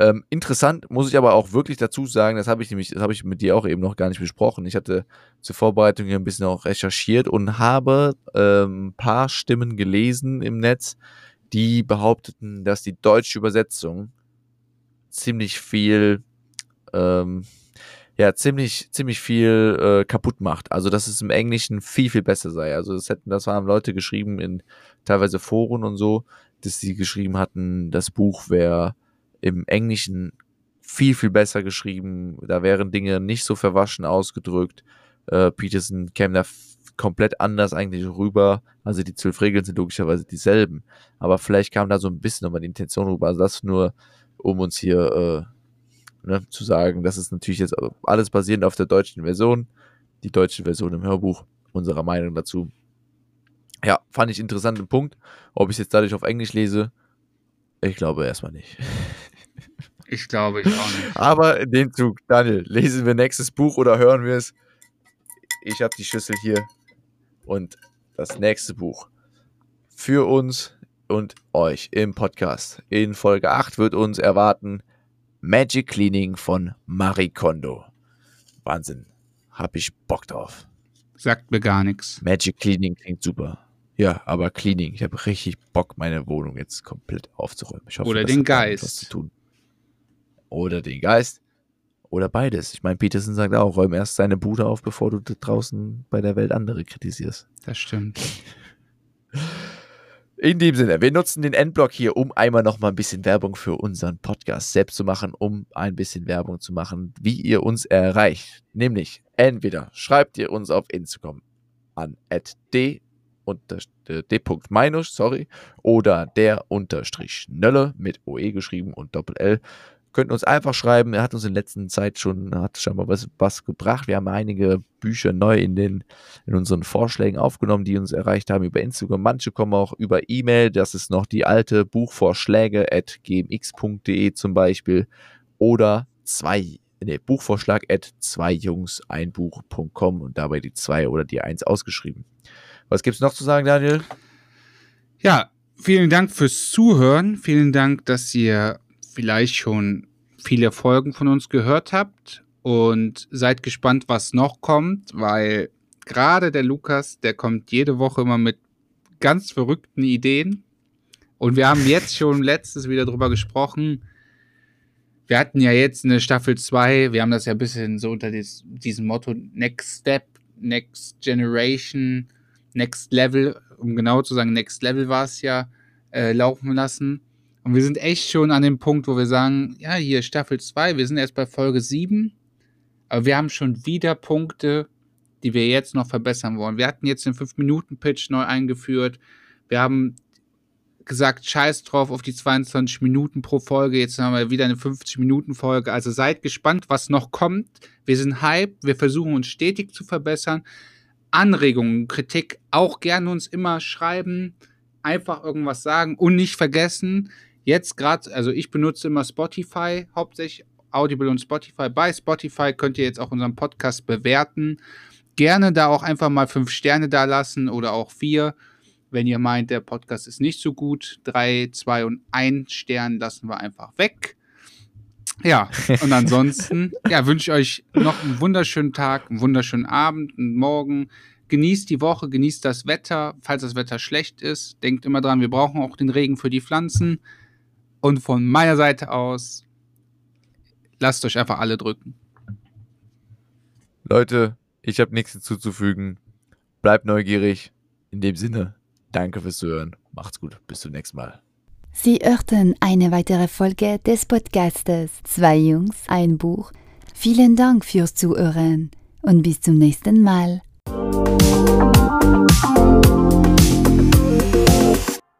[SPEAKER 2] Ähm, interessant muss ich aber auch wirklich dazu sagen, das habe ich nämlich, das habe ich mit dir auch eben noch gar nicht besprochen. Ich hatte zur Vorbereitung hier ein bisschen auch recherchiert und habe ähm, ein paar Stimmen gelesen im Netz, die behaupteten, dass die deutsche Übersetzung ziemlich viel, ähm, ja, ziemlich, ziemlich viel äh, kaputt macht. Also, dass es im Englischen viel, viel besser sei. Also, das hätten, das haben Leute geschrieben in teilweise Foren und so, dass sie geschrieben hatten, das Buch wäre im Englischen viel, viel besser geschrieben. Da wären Dinge nicht so verwaschen ausgedrückt. Äh, Peterson käme da komplett anders eigentlich rüber. Also die zwölf Regeln sind logischerweise dieselben. Aber vielleicht kam da so ein bisschen nochmal die Intention rüber. Also das nur, um uns hier äh, ne, zu sagen, das ist natürlich jetzt alles basierend auf der deutschen Version. Die deutsche Version im Hörbuch, unserer Meinung dazu. Ja, fand ich interessanten Punkt. Ob ich es jetzt dadurch auf Englisch lese, ich glaube erstmal nicht.
[SPEAKER 1] Ich glaube ich auch nicht.
[SPEAKER 2] Aber in dem Zug, Daniel, lesen wir nächstes Buch oder hören wir es? Ich habe die Schüssel hier und das nächste Buch für uns und euch im Podcast. In Folge 8 wird uns erwarten Magic Cleaning von Marie Kondo. Wahnsinn. Hab ich Bock drauf.
[SPEAKER 1] Sagt mir gar nichts.
[SPEAKER 2] Magic Cleaning klingt super. Ja, aber Cleaning. Ich habe richtig Bock, meine Wohnung jetzt komplett aufzuräumen.
[SPEAKER 1] Hoffe, Oder den Geist.
[SPEAKER 2] Oder den Geist. Oder beides. Ich meine, Peterson sagt auch, räum erst seine Bude auf, bevor du draußen bei der Welt andere kritisierst.
[SPEAKER 1] Das stimmt.
[SPEAKER 2] In dem Sinne, wir nutzen den Endblock hier, um einmal noch mal ein bisschen Werbung für unseren Podcast selbst zu machen, um ein bisschen Werbung zu machen, wie ihr uns erreicht. Nämlich, entweder schreibt ihr uns auf Instagram an d äh, d.meinus, sorry, oder der unterstrich Nölle mit OE geschrieben und Doppel-L. Könnt uns einfach schreiben. Er hat uns in letzter Zeit schon, hat schon mal was, was gebracht. Wir haben einige Bücher neu in den, in unseren Vorschlägen aufgenommen, die uns erreicht haben über Instagram. Manche kommen auch über E-Mail. Das ist noch die alte Buchvorschläge at gmx.de zum Beispiel. Oder zwei nee, Buchvorschlag at zwei Jungs einbuch.com und dabei die zwei oder die eins ausgeschrieben. Was gibt es noch zu sagen, Daniel?
[SPEAKER 1] Ja, vielen Dank fürs Zuhören. Vielen Dank, dass ihr vielleicht schon viele Folgen von uns gehört habt und seid gespannt, was noch kommt, weil gerade der Lukas, der kommt jede Woche immer mit ganz verrückten Ideen. Und wir haben jetzt schon letztes wieder drüber gesprochen. Wir hatten ja jetzt eine Staffel 2, wir haben das ja ein bisschen so unter dies, diesem Motto Next Step, Next Generation Next Level, um genau zu sagen, Next Level war es ja, äh, laufen lassen. Und wir sind echt schon an dem Punkt, wo wir sagen, ja, hier Staffel 2, wir sind erst bei Folge 7, aber wir haben schon wieder Punkte, die wir jetzt noch verbessern wollen. Wir hatten jetzt den 5-Minuten-Pitch neu eingeführt. Wir haben gesagt, scheiß drauf auf die 22 Minuten pro Folge. Jetzt haben wir wieder eine 50-Minuten-Folge. Also seid gespannt, was noch kommt. Wir sind hype. Wir versuchen uns stetig zu verbessern. Anregungen, Kritik auch gerne uns immer schreiben, einfach irgendwas sagen und nicht vergessen, jetzt gerade, also ich benutze immer Spotify, hauptsächlich Audible und Spotify. Bei Spotify könnt ihr jetzt auch unseren Podcast bewerten. Gerne da auch einfach mal fünf Sterne da lassen oder auch vier. Wenn ihr meint, der Podcast ist nicht so gut, drei, zwei und ein Stern lassen wir einfach weg. Ja, und ansonsten ja, wünsche ich euch noch einen wunderschönen Tag, einen wunderschönen Abend, einen Morgen. Genießt die Woche, genießt das Wetter. Falls das Wetter schlecht ist, denkt immer dran, wir brauchen auch den Regen für die Pflanzen. Und von meiner Seite aus, lasst euch einfach alle drücken.
[SPEAKER 2] Leute, ich habe nichts hinzuzufügen. bleibt neugierig. In dem Sinne, danke fürs Zuhören. Macht's gut. Bis zum nächsten Mal.
[SPEAKER 3] Sie hörten eine weitere Folge des Podcastes Zwei Jungs, ein Buch. Vielen Dank fürs Zuhören und bis zum nächsten Mal. Thank you.